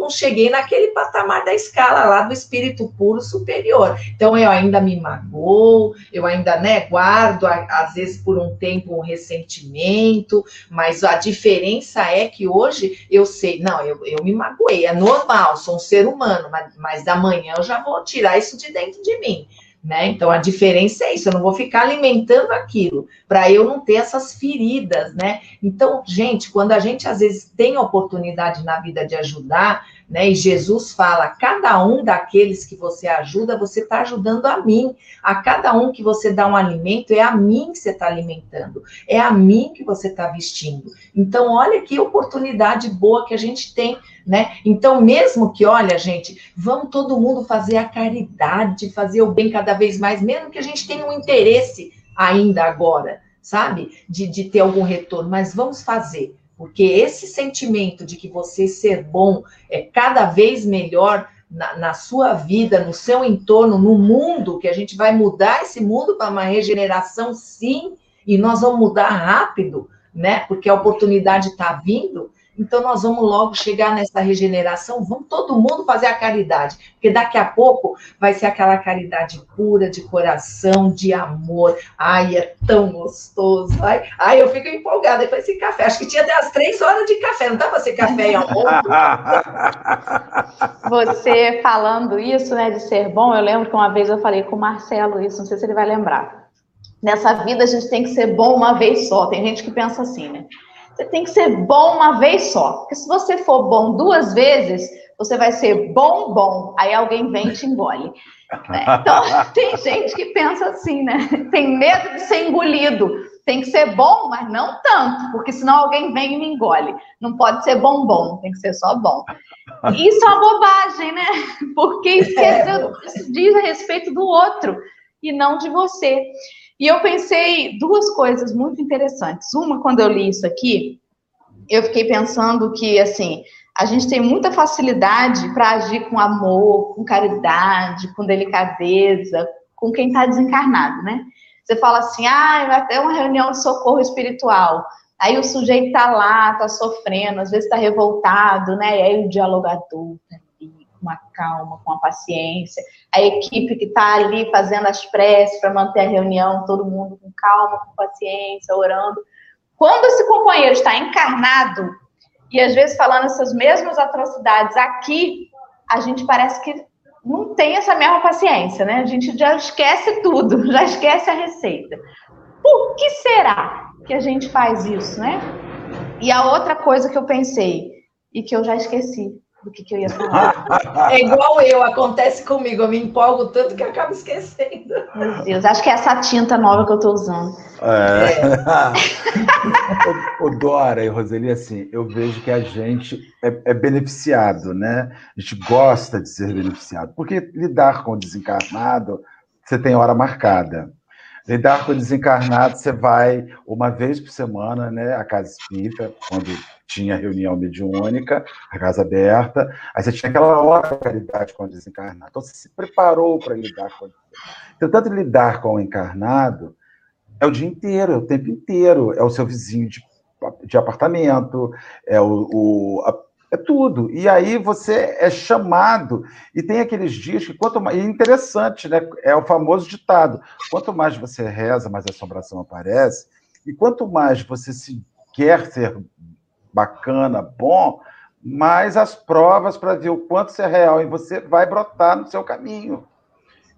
não cheguei naquele patamar da escala lá do espírito puro superior. Então eu ainda me magoo, eu ainda né, guardo, às vezes por um tempo, um ressentimento, mas a diferença é que hoje eu sei, não, eu, eu me magoei, é normal, sou um ser humano, mas, mas da manhã eu já vou tirar isso de dentro de mim. Né? Então a diferença é isso, eu não vou ficar alimentando aquilo para eu não ter essas feridas, né? Então, gente, quando a gente às vezes tem oportunidade na vida de ajudar, né? E Jesus fala: cada um daqueles que você ajuda, você está ajudando a mim. A cada um que você dá um alimento, é a mim que você está alimentando, é a mim que você está vestindo. Então, olha que oportunidade boa que a gente tem, né? Então, mesmo que, olha, gente, vamos todo mundo fazer a caridade, fazer o bem cada vez mais, mesmo que a gente tenha um interesse ainda agora, sabe? De, de ter algum retorno, mas vamos fazer porque esse sentimento de que você ser bom é cada vez melhor na, na, sua vida, no seu entorno, no mundo, que a gente vai mudar esse mundo para uma regeneração, sim, e nós vamos mudar rápido, né? Porque a oportunidade está vindo. Então, nós vamos logo chegar nessa regeneração, vamos todo mundo fazer a caridade, porque daqui a pouco vai ser aquela caridade pura, de coração, de amor. Ai, é tão gostoso. Ai, ai eu fico empolgada com esse café. Acho que tinha até as três horas de café, não dá para ser café e almoço? Você falando isso, né, de ser bom, eu lembro que uma vez eu falei com o Marcelo isso, não sei se ele vai lembrar. Nessa vida a gente tem que ser bom uma vez só. Tem gente que pensa assim, né? Você tem que ser bom uma vez só. Porque se você for bom duas vezes, você vai ser bom, bom. Aí alguém vem e te engole. Né? Então, tem gente que pensa assim, né? Tem medo de ser engolido. Tem que ser bom, mas não tanto, porque senão alguém vem e me engole. Não pode ser bom, bom, tem que ser só bom. Isso é uma bobagem, né? Porque isso, é. isso diz a respeito do outro e não de você. E eu pensei duas coisas muito interessantes. Uma, quando eu li isso aqui, eu fiquei pensando que, assim, a gente tem muita facilidade para agir com amor, com caridade, com delicadeza, com quem está desencarnado, né? Você fala assim, ah, vai ter uma reunião de socorro espiritual. Aí o sujeito está lá, está sofrendo, às vezes está revoltado, né? E aí o dialogador, né? Com a calma, com a paciência, a equipe que está ali fazendo as preces para manter a reunião, todo mundo com calma, com paciência, orando. Quando esse companheiro está encarnado e às vezes falando essas mesmas atrocidades aqui, a gente parece que não tem essa mesma paciência, né? A gente já esquece tudo, já esquece a receita. Por que será que a gente faz isso, né? E a outra coisa que eu pensei e que eu já esqueci, do que, que eu ia falar. É igual eu, acontece comigo, eu me empolgo tanto que acabo esquecendo. Meu Deus, acho que é essa tinta nova que eu estou usando. É. é. o, Dora e Roseli, assim, eu vejo que a gente é, é, beneficiado, né? A gente gosta de ser beneficiado, porque lidar com o desencarnado, você tem hora marcada. Lidar com o desencarnado, você vai uma vez por semana, né? A casa espírita, quando tinha reunião mediúnica, a casa aberta, aí você tinha aquela hora de caridade com o desencarnado. Então você se preparou para lidar com Então, tanto lidar com o encarnado é o dia inteiro, é o tempo inteiro, é o seu vizinho de, de apartamento, é o, o a, é tudo. E aí você é chamado, e tem aqueles dias que quanto mais. E é interessante, né? É o famoso ditado: quanto mais você reza, mais assombração aparece, e quanto mais você se quer ser bacana, bom, mas as provas para ver o quanto você é real e você vai brotar no seu caminho.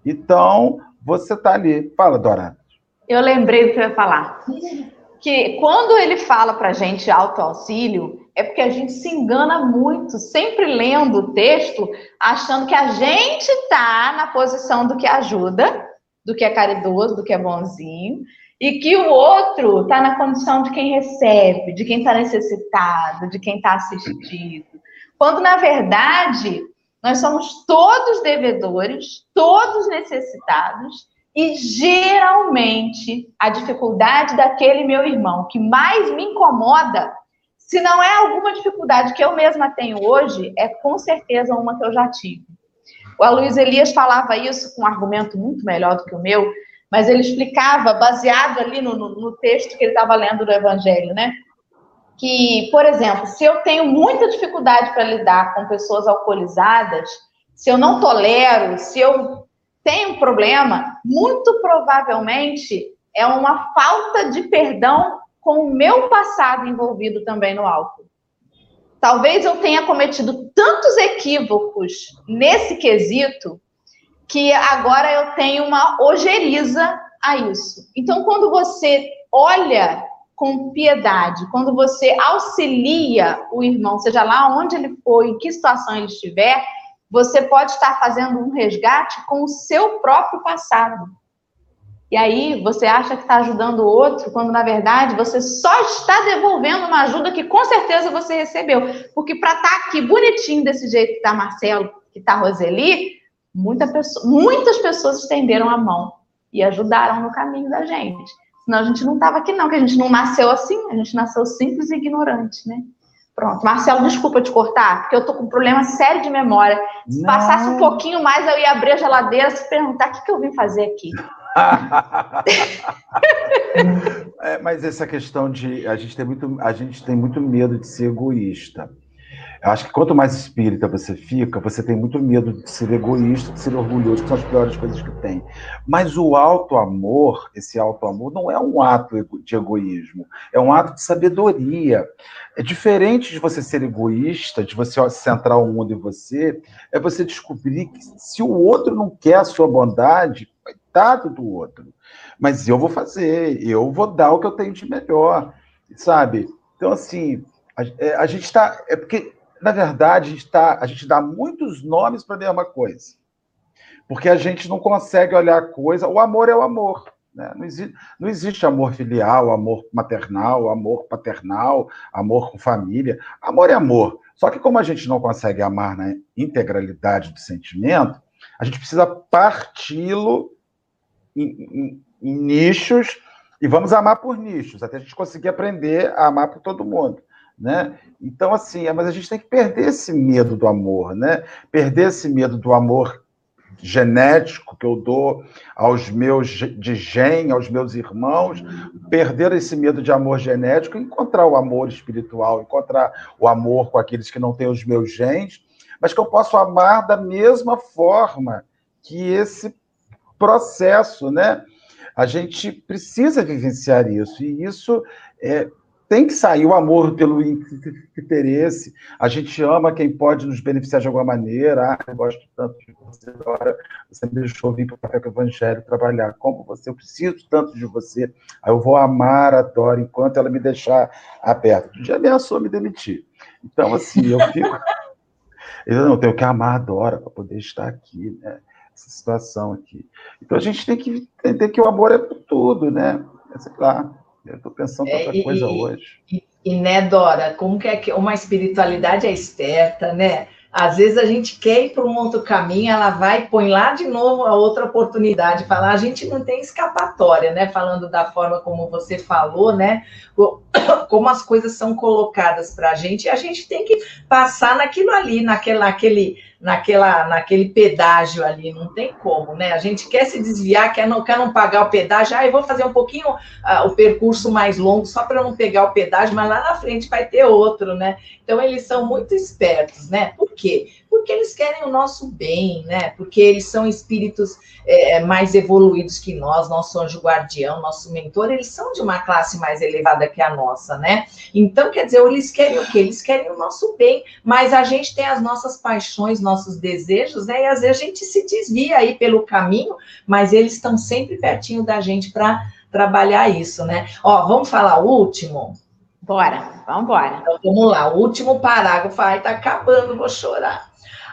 Então, você está ali. Fala, Dora. Eu lembrei do que eu ia falar. Que quando ele fala para gente autoauxílio, é porque a gente se engana muito, sempre lendo o texto, achando que a gente está na posição do que ajuda, do que é caridoso, do que é bonzinho, e que o outro está na condição de quem recebe, de quem está necessitado, de quem está assistido. Quando, na verdade, nós somos todos devedores, todos necessitados, e geralmente a dificuldade daquele meu irmão que mais me incomoda, se não é alguma dificuldade que eu mesma tenho hoje, é com certeza uma que eu já tive. O Aloysio Elias falava isso com um argumento muito melhor do que o meu, mas ele explicava, baseado ali no, no, no texto que ele estava lendo do Evangelho, né? Que, por exemplo, se eu tenho muita dificuldade para lidar com pessoas alcoolizadas, se eu não tolero, se eu tenho um problema, muito provavelmente é uma falta de perdão com o meu passado envolvido também no álcool. Talvez eu tenha cometido tantos equívocos nesse quesito que agora eu tenho uma ojeriza a isso. Então, quando você olha com piedade, quando você auxilia o irmão, seja lá onde ele for, em que situação ele estiver, você pode estar fazendo um resgate com o seu próprio passado. E aí você acha que está ajudando o outro, quando na verdade você só está devolvendo uma ajuda que com certeza você recebeu. Porque para estar tá aqui bonitinho desse jeito que está Marcelo, que está Roseli, Muita pessoa, muitas pessoas estenderam a mão e ajudaram no caminho da gente. Senão a gente não estava aqui, não, que a gente não nasceu assim, a gente nasceu simples e ignorante, né? Pronto. Marcelo, desculpa te cortar, porque eu tô com um problema sério de memória. Se Não. passasse um pouquinho mais, eu ia abrir a geladeira e se perguntar o que, que eu vim fazer aqui. é, mas essa questão de a gente tem muito a gente tem muito medo de ser egoísta. Eu acho que quanto mais espírita você fica, você tem muito medo de ser egoísta, de ser orgulhoso, que são as piores coisas que tem. Mas o alto amor, esse alto amor, não é um ato de egoísmo, é um ato de sabedoria. É diferente de você ser egoísta, de você centrar o mundo em você, é você descobrir que se o outro não quer a sua bondade, coitado do outro. Mas eu vou fazer, eu vou dar o que eu tenho de melhor, sabe? Então, assim, a, é, a gente está. É porque na verdade, a gente, tá, a gente dá muitos nomes para a mesma coisa. Porque a gente não consegue olhar a coisa. O amor é o amor. Né? Não, existe, não existe amor filial, amor maternal, amor paternal, amor com família. Amor é amor. Só que, como a gente não consegue amar na integralidade do sentimento, a gente precisa parti-lo em, em, em nichos e vamos amar por nichos, até a gente conseguir aprender a amar por todo mundo né? Então, assim, mas a gente tem que perder esse medo do amor, né? Perder esse medo do amor genético que eu dou aos meus de gen, aos meus irmãos, perder esse medo de amor genético, encontrar o amor espiritual, encontrar o amor com aqueles que não têm os meus genes, mas que eu posso amar da mesma forma que esse processo, né? A gente precisa vivenciar isso, e isso é, tem que sair o amor pelo interesse. A gente ama quem pode nos beneficiar de alguma maneira. Ah, eu gosto tanto de você agora. Você me deixou vir para o Café com o Evangelho trabalhar. Como você, eu preciso tanto de você. Aí eu vou amar a Dora enquanto ela me deixar aberta. Um dia ameaçou me demitir. Então, assim, eu fico. Eu não tenho que amar a Dora para poder estar aqui, né? Essa situação aqui. Então a gente tem que entender que o amor é por tudo, né? É, sei lá. Eu estou pensando em outra é, coisa e, hoje. E, e, né, Dora, como que é que uma espiritualidade é esperta, né? Às vezes a gente quer ir para um outro caminho, ela vai e põe lá de novo a outra oportunidade. Falar, a gente não tem escapatória, né? Falando da forma como você falou, né? Como as coisas são colocadas para a gente, a gente tem que passar naquilo ali, naquela, naquele naquela, naquele pedágio ali, não tem como, né? A gente quer se desviar, quer não, quer não pagar o pedágio, ah, eu vou fazer um pouquinho uh, o percurso mais longo só para não pegar o pedágio, mas lá na frente vai ter outro, né? Então eles são muito espertos, né? Por quê? Porque eles querem o nosso bem, né? Porque eles são espíritos é, mais evoluídos que nós, nosso anjo guardião, nosso mentor, eles são de uma classe mais elevada que a nossa, né? Então, quer dizer, eles querem o quê? Eles querem o nosso bem, mas a gente tem as nossas paixões, nossos desejos, né? E às vezes a gente se desvia aí pelo caminho, mas eles estão sempre pertinho da gente para trabalhar isso, né? Ó, vamos falar o último? Bora, vamos embora. Então, vamos lá, o último parágrafo, ai, tá acabando, vou chorar.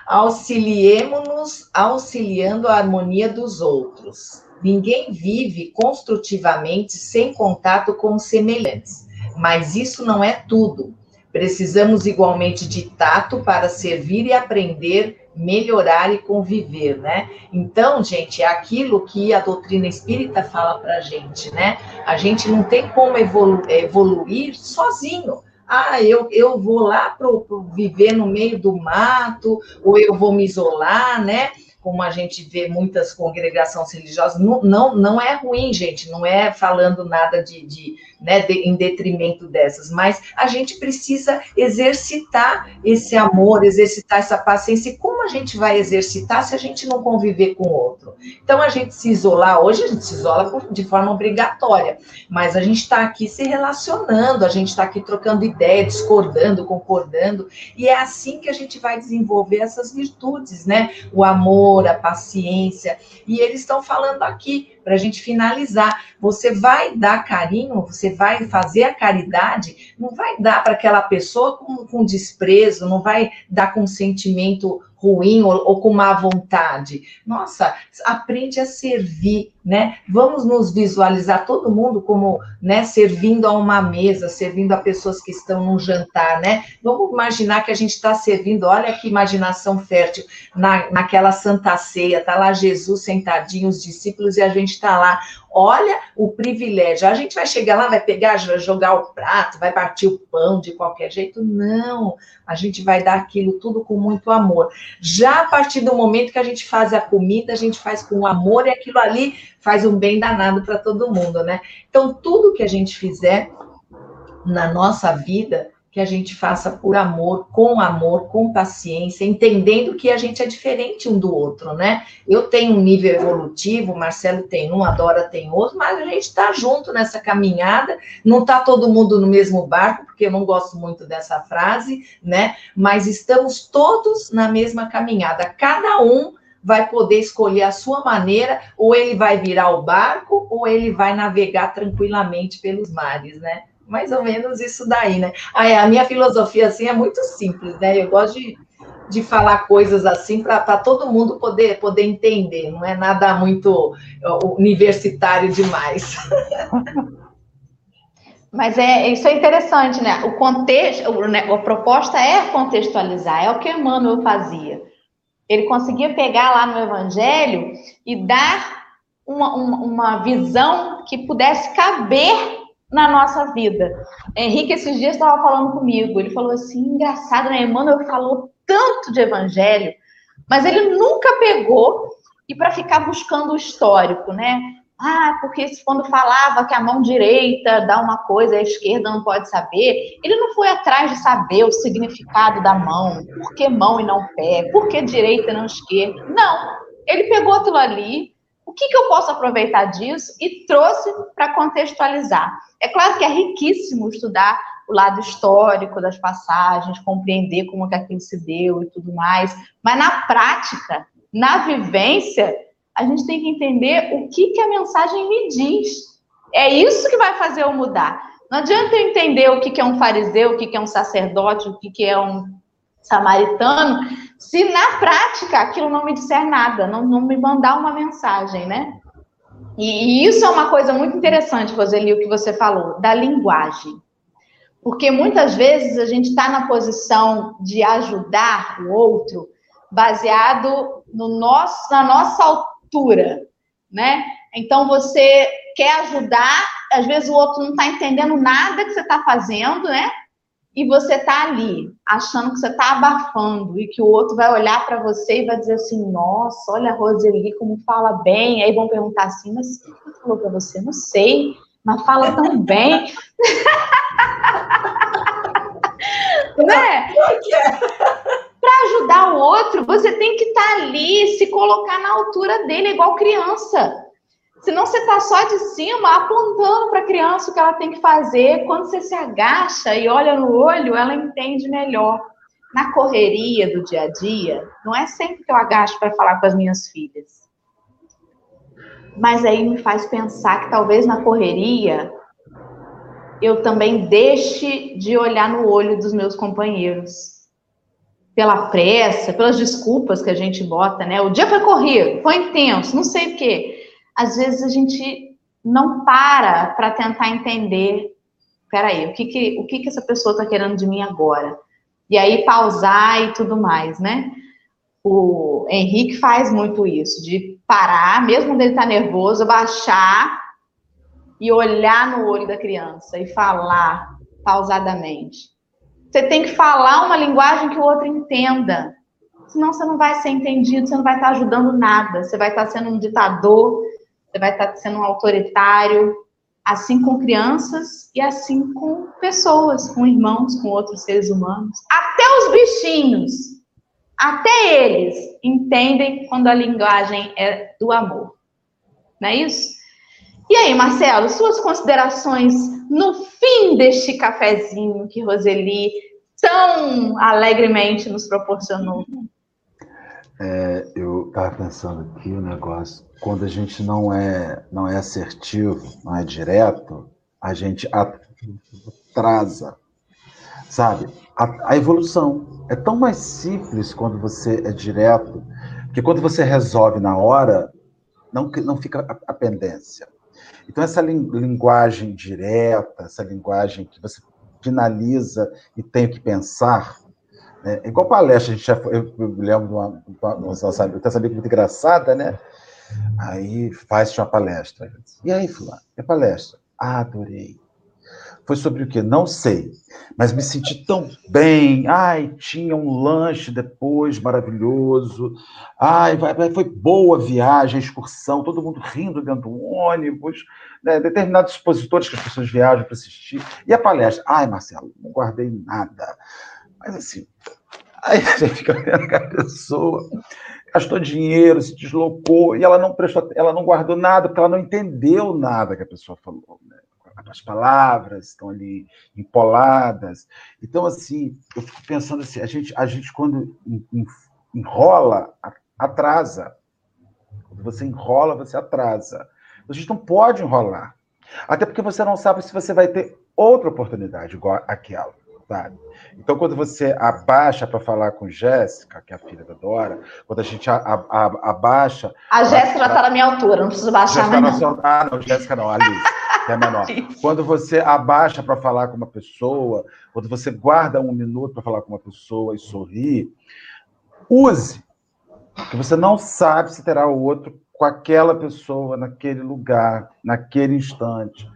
Auxiliemos-nos auxiliando a harmonia dos outros. Ninguém vive construtivamente sem contato com semelhantes, mas isso não é tudo. Precisamos igualmente de tato para servir e aprender, melhorar e conviver, né? Então, gente, é aquilo que a doutrina espírita fala para gente, né? A gente não tem como evolu evoluir sozinho ah, eu, eu vou lá para viver no meio do mato, ou eu vou me isolar, né? Como a gente vê muitas congregações religiosas, não, não, não é ruim, gente, não é falando nada de, de né, de, em detrimento dessas, mas a gente precisa exercitar esse amor, exercitar essa paciência. E como a gente vai exercitar se a gente não conviver com o outro? Então, a gente se isolar, hoje a gente se isola de forma obrigatória, mas a gente está aqui se relacionando, a gente está aqui trocando ideia, discordando, concordando, e é assim que a gente vai desenvolver essas virtudes, né? O amor, a paciência, e eles estão falando aqui para a gente finalizar. Você vai dar carinho, você vai fazer a caridade, não vai dar para aquela pessoa com, com desprezo, não vai dar com sentimento ruim ou, ou, com má vontade. Nossa, aprende a servir, né? Vamos nos visualizar todo mundo como, né, servindo a uma mesa, servindo a pessoas que estão num jantar, né? Vamos imaginar que a gente está servindo, olha que imaginação fértil, na, naquela Santa Ceia, tá lá Jesus sentadinho, os discípulos, e a gente está lá Olha o privilégio. A gente vai chegar lá, vai pegar, vai jogar o prato, vai partir o pão de qualquer jeito. Não. A gente vai dar aquilo tudo com muito amor. Já a partir do momento que a gente faz a comida, a gente faz com amor e aquilo ali faz um bem danado para todo mundo, né? Então, tudo que a gente fizer na nossa vida que a gente faça por amor, com amor, com paciência, entendendo que a gente é diferente um do outro, né? Eu tenho um nível evolutivo, Marcelo tem um, a Dora tem outro, mas a gente está junto nessa caminhada, não está todo mundo no mesmo barco, porque eu não gosto muito dessa frase, né? Mas estamos todos na mesma caminhada, cada um vai poder escolher a sua maneira, ou ele vai virar o barco, ou ele vai navegar tranquilamente pelos mares, né? Mais ou menos isso daí, né? Ah, é, a minha filosofia, assim, é muito simples, né? Eu gosto de, de falar coisas assim para todo mundo poder, poder entender, não é nada muito universitário demais. Mas é isso é interessante, né? O contexto, né, a proposta é contextualizar, é o que Emmanuel fazia. Ele conseguia pegar lá no Evangelho e dar uma, uma, uma visão que pudesse caber na nossa vida. Henrique, esses dias, estava falando comigo. Ele falou assim: engraçado, né? Emmanuel falou tanto de evangelho, mas ele nunca pegou e para ficar buscando o histórico, né? Ah, porque quando falava que a mão direita dá uma coisa, a esquerda não pode saber, ele não foi atrás de saber o significado da mão, por que mão e não pé, por que direita e não esquerda. Não, ele pegou aquilo ali, que, que eu posso aproveitar disso e trouxe para contextualizar. É claro que é riquíssimo estudar o lado histórico das passagens, compreender como que aquilo se deu e tudo mais, mas na prática, na vivência, a gente tem que entender o que, que a mensagem me diz. É isso que vai fazer eu mudar. Não adianta eu entender o que, que é um fariseu, o que, que é um sacerdote, o que, que é um samaritano, se na prática aquilo não me disser nada, não, não me mandar uma mensagem, né? E, e isso é uma coisa muito interessante, Roseli, o que você falou, da linguagem. Porque muitas vezes a gente está na posição de ajudar o outro baseado no nosso, na nossa altura, né? Então você quer ajudar, às vezes o outro não está entendendo nada que você está fazendo, né? E você está ali, achando que você está abafando e que o outro vai olhar para você e vai dizer assim: Nossa, olha a Roseli como fala bem. Aí vão perguntar assim: Mas o que ela falou para você? Não sei, mas fala tão bem. né? Para ajudar o outro, você tem que estar tá ali, se colocar na altura dele, igual criança. Senão você está só de cima apontando para a criança o que ela tem que fazer. Quando você se agacha e olha no olho, ela entende melhor. Na correria do dia a dia, não é sempre que eu agacho para falar com as minhas filhas. Mas aí me faz pensar que talvez na correria eu também deixe de olhar no olho dos meus companheiros. Pela pressa, pelas desculpas que a gente bota, né? O dia foi corrido, foi intenso, não sei o quê às vezes a gente não para para tentar entender, peraí, o que que, o que que essa pessoa está querendo de mim agora? E aí pausar e tudo mais, né? O Henrique faz muito isso, de parar, mesmo quando ele está nervoso, baixar e olhar no olho da criança e falar pausadamente. Você tem que falar uma linguagem que o outro entenda. Senão você não vai ser entendido, você não vai estar ajudando nada. Você vai estar sendo um ditador, você vai estar sendo um autoritário, assim com crianças e assim com pessoas, com irmãos, com outros seres humanos. Até os bichinhos, até eles entendem quando a linguagem é do amor. Não é isso? E aí, Marcelo, suas considerações no fim deste cafezinho que Roseli tão alegremente nos proporcionou? É, eu estava pensando aqui o um negócio. Quando a gente não é, não é assertivo, não é direto, a gente atrasa. sabe? A, a, evolução é tão mais simples quando você é direto, porque quando você resolve na hora, não, não fica a, a pendência. Então, essa linguagem direta, essa linguagem que você finaliza e tem que pensar, né? igual palestra, a gente já, eu, eu lembro de uma, uma, uma, uma sabia muito engraçada, né? Aí faz uma palestra. E aí, fulano, é palestra. Ah, adorei. Foi sobre o quê? Não sei. Mas me senti tão bem. Ai, tinha um lanche depois maravilhoso. Ai, foi boa a viagem, a excursão, todo mundo rindo dentro do ônibus. Né? Determinados expositores que as pessoas viajam para assistir. E a palestra? Ai, Marcelo, não guardei nada. Mas assim, aí a gente fica vendo que a pessoa gastou dinheiro, se deslocou, e ela não prestou, ela não guardou nada, porque ela não entendeu nada que a pessoa falou. Né? as palavras estão ali empoladas. Então, assim, eu fico pensando assim, a gente, a gente quando enrola, atrasa. Quando você enrola, você atrasa. A gente não pode enrolar. Até porque você não sabe se você vai ter outra oportunidade igual aquela. Sabe? Então, quando você abaixa para falar com Jéssica, que é a filha da Dora, quando a gente a, a, abaixa. A Jéssica já está na minha altura, não preciso baixar mais. Não. Sua... Ah, não, Jéssica não, Alice que é menor. Quando você abaixa para falar com uma pessoa, quando você guarda um minuto para falar com uma pessoa e sorrir, use. Porque você não sabe se terá o outro com aquela pessoa, naquele lugar, naquele instante.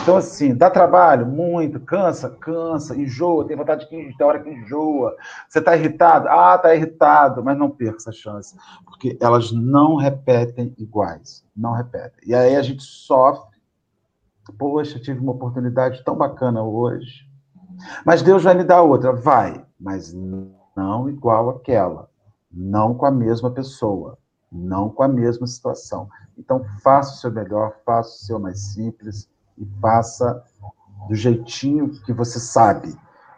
Então, assim, dá trabalho? Muito. Cansa? Cansa. Enjoa? Tem vontade de tem hora que enjoa. Você está irritado? Ah, está irritado. Mas não perca essa chance. Porque elas não repetem iguais. Não repetem. E aí a gente sofre Poxa, tive uma oportunidade tão bacana hoje. Mas Deus vai me dar outra. Vai, mas não igual aquela. Não com a mesma pessoa. Não com a mesma situação. Então, faça o seu melhor, faça o seu mais simples e faça do jeitinho que você sabe.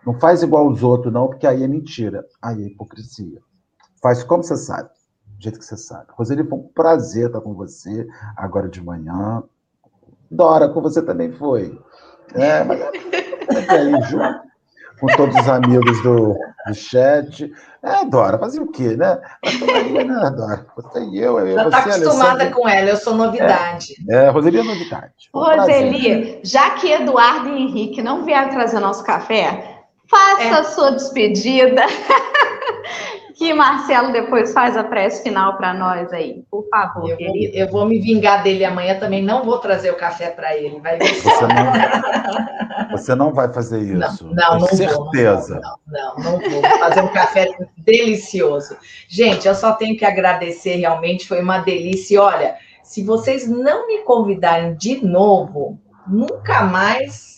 Não faz igual os outros, não, porque aí é mentira. Aí é hipocrisia. Faz como você sabe, do jeito que você sabe. Roseli, foi um prazer estar com você agora de manhã. Dora, com você também foi. É, mas é aí junto, com todos os amigos do, do chat. É, Dora, fazer o quê, né? Né, Dora? Você e eu, eu Já está acostumada Alessandra... com ela, eu sou novidade. É, é Roseli é novidade. Um Roseli, já que Eduardo e Henrique não vieram trazer nosso café, faça é. a sua despedida. que Marcelo depois faz a prece final para nós aí, por favor, eu querido. Vou, eu vou me vingar dele amanhã também, não vou trazer o café para ele. Vai ver você, não, você não vai fazer isso. Não, não, não certeza. Vou, não, não, não, vou. Vou fazer um café delicioso. Gente, eu só tenho que agradecer, realmente foi uma delícia. E olha, se vocês não me convidarem de novo, nunca mais.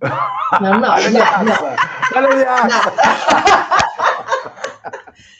Não, não, não. não, não. não.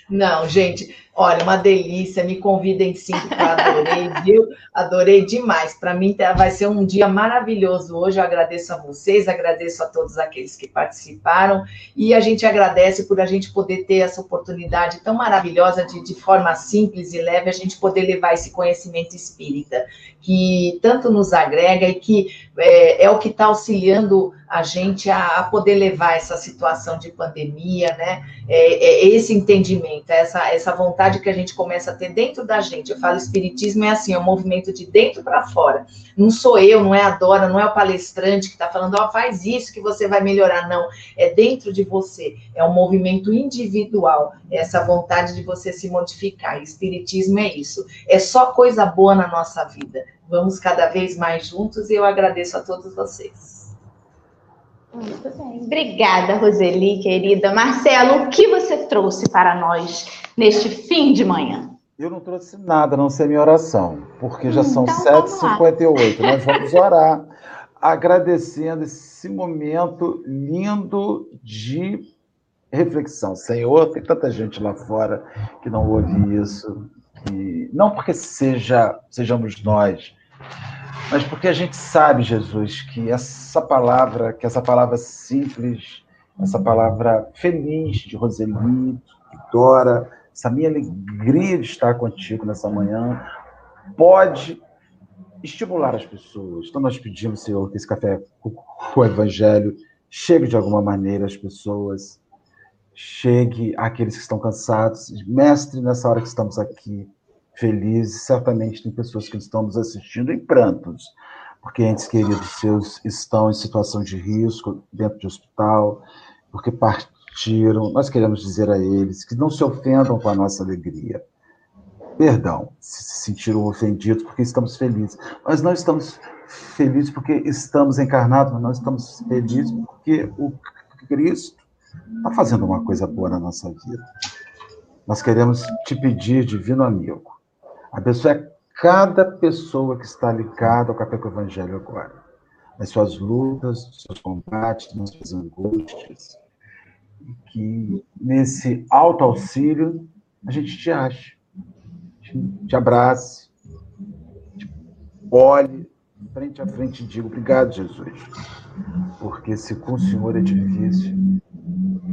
Não, gente, olha, uma delícia. Me convidem sim, adorei, viu? Adorei demais. Para mim tá, vai ser um dia maravilhoso hoje. Eu agradeço a vocês, agradeço a todos aqueles que participaram e a gente agradece por a gente poder ter essa oportunidade tão maravilhosa de, de forma simples e leve, a gente poder levar esse conhecimento espírita que tanto nos agrega e que é, é o que está auxiliando a gente a, a, poder levar essa situação de pandemia, né? É, é, esse entendimento, essa, essa vontade que a gente começa a ter dentro da gente. Eu falo, espiritismo é assim, é um movimento de dentro para fora. Não sou eu, não é a Dora, não é o palestrante que está falando, ó, oh, faz isso que você vai melhorar. Não, é dentro de você. É um movimento individual, é essa vontade de você se modificar. Espiritismo é isso. É só coisa boa na nossa vida. Vamos cada vez mais juntos e eu agradeço a todos vocês. Muito bem. Obrigada, Roseli, querida. Marcelo, o que você trouxe para nós neste fim de manhã? Eu não trouxe nada, a não ser minha oração, porque já hum, são então, 7h58. Nós vamos orar, agradecendo esse momento lindo de reflexão. Senhor, tem tanta gente lá fora que não ouve isso, que não porque seja sejamos nós mas porque a gente sabe, Jesus, que essa palavra, que essa palavra simples, essa palavra feliz de Roseli, de Dora, essa minha alegria de estar contigo nessa manhã, pode estimular as pessoas. Então nós pedimos, Senhor, que esse café com o Evangelho chegue de alguma maneira às pessoas, chegue àqueles que estão cansados. Mestre, nessa hora que estamos aqui, felizes, certamente tem pessoas que estão nos assistindo em prantos, porque entes queridos seus estão em situação de risco dentro de hospital, porque partiram. Nós queremos dizer a eles que não se ofendam com a nossa alegria. Perdão, se se sentiram ofendidos porque estamos felizes. Nós não estamos felizes porque estamos encarnados, mas nós estamos felizes porque o Cristo está fazendo uma coisa boa na nossa vida. Nós queremos te pedir, divino amigo, abençoe cada pessoa que está ligada ao Café com o Evangelho agora, nas suas lutas, nos seus combates, nas suas angústias, que nesse alto auxílio a gente te ache, te abrace, te olhe frente a frente e diga obrigado, Jesus, porque se com o Senhor é difícil,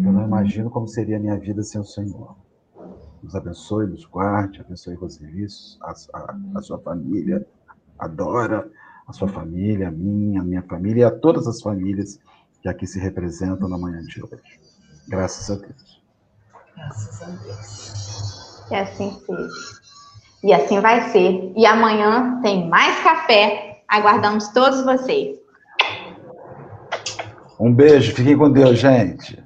eu não imagino como seria a minha vida sem o Senhor nos abençoe, nos guarde, abençoe Roseli, a, a, a sua família, adora a sua família, a minha, a minha família e a todas as famílias que aqui se representam na manhã de hoje. Graças a Deus. Graças a Deus. Que assim seja. E assim vai ser. E amanhã tem mais café. Aguardamos todos vocês. Um beijo, fiquem com Deus, gente.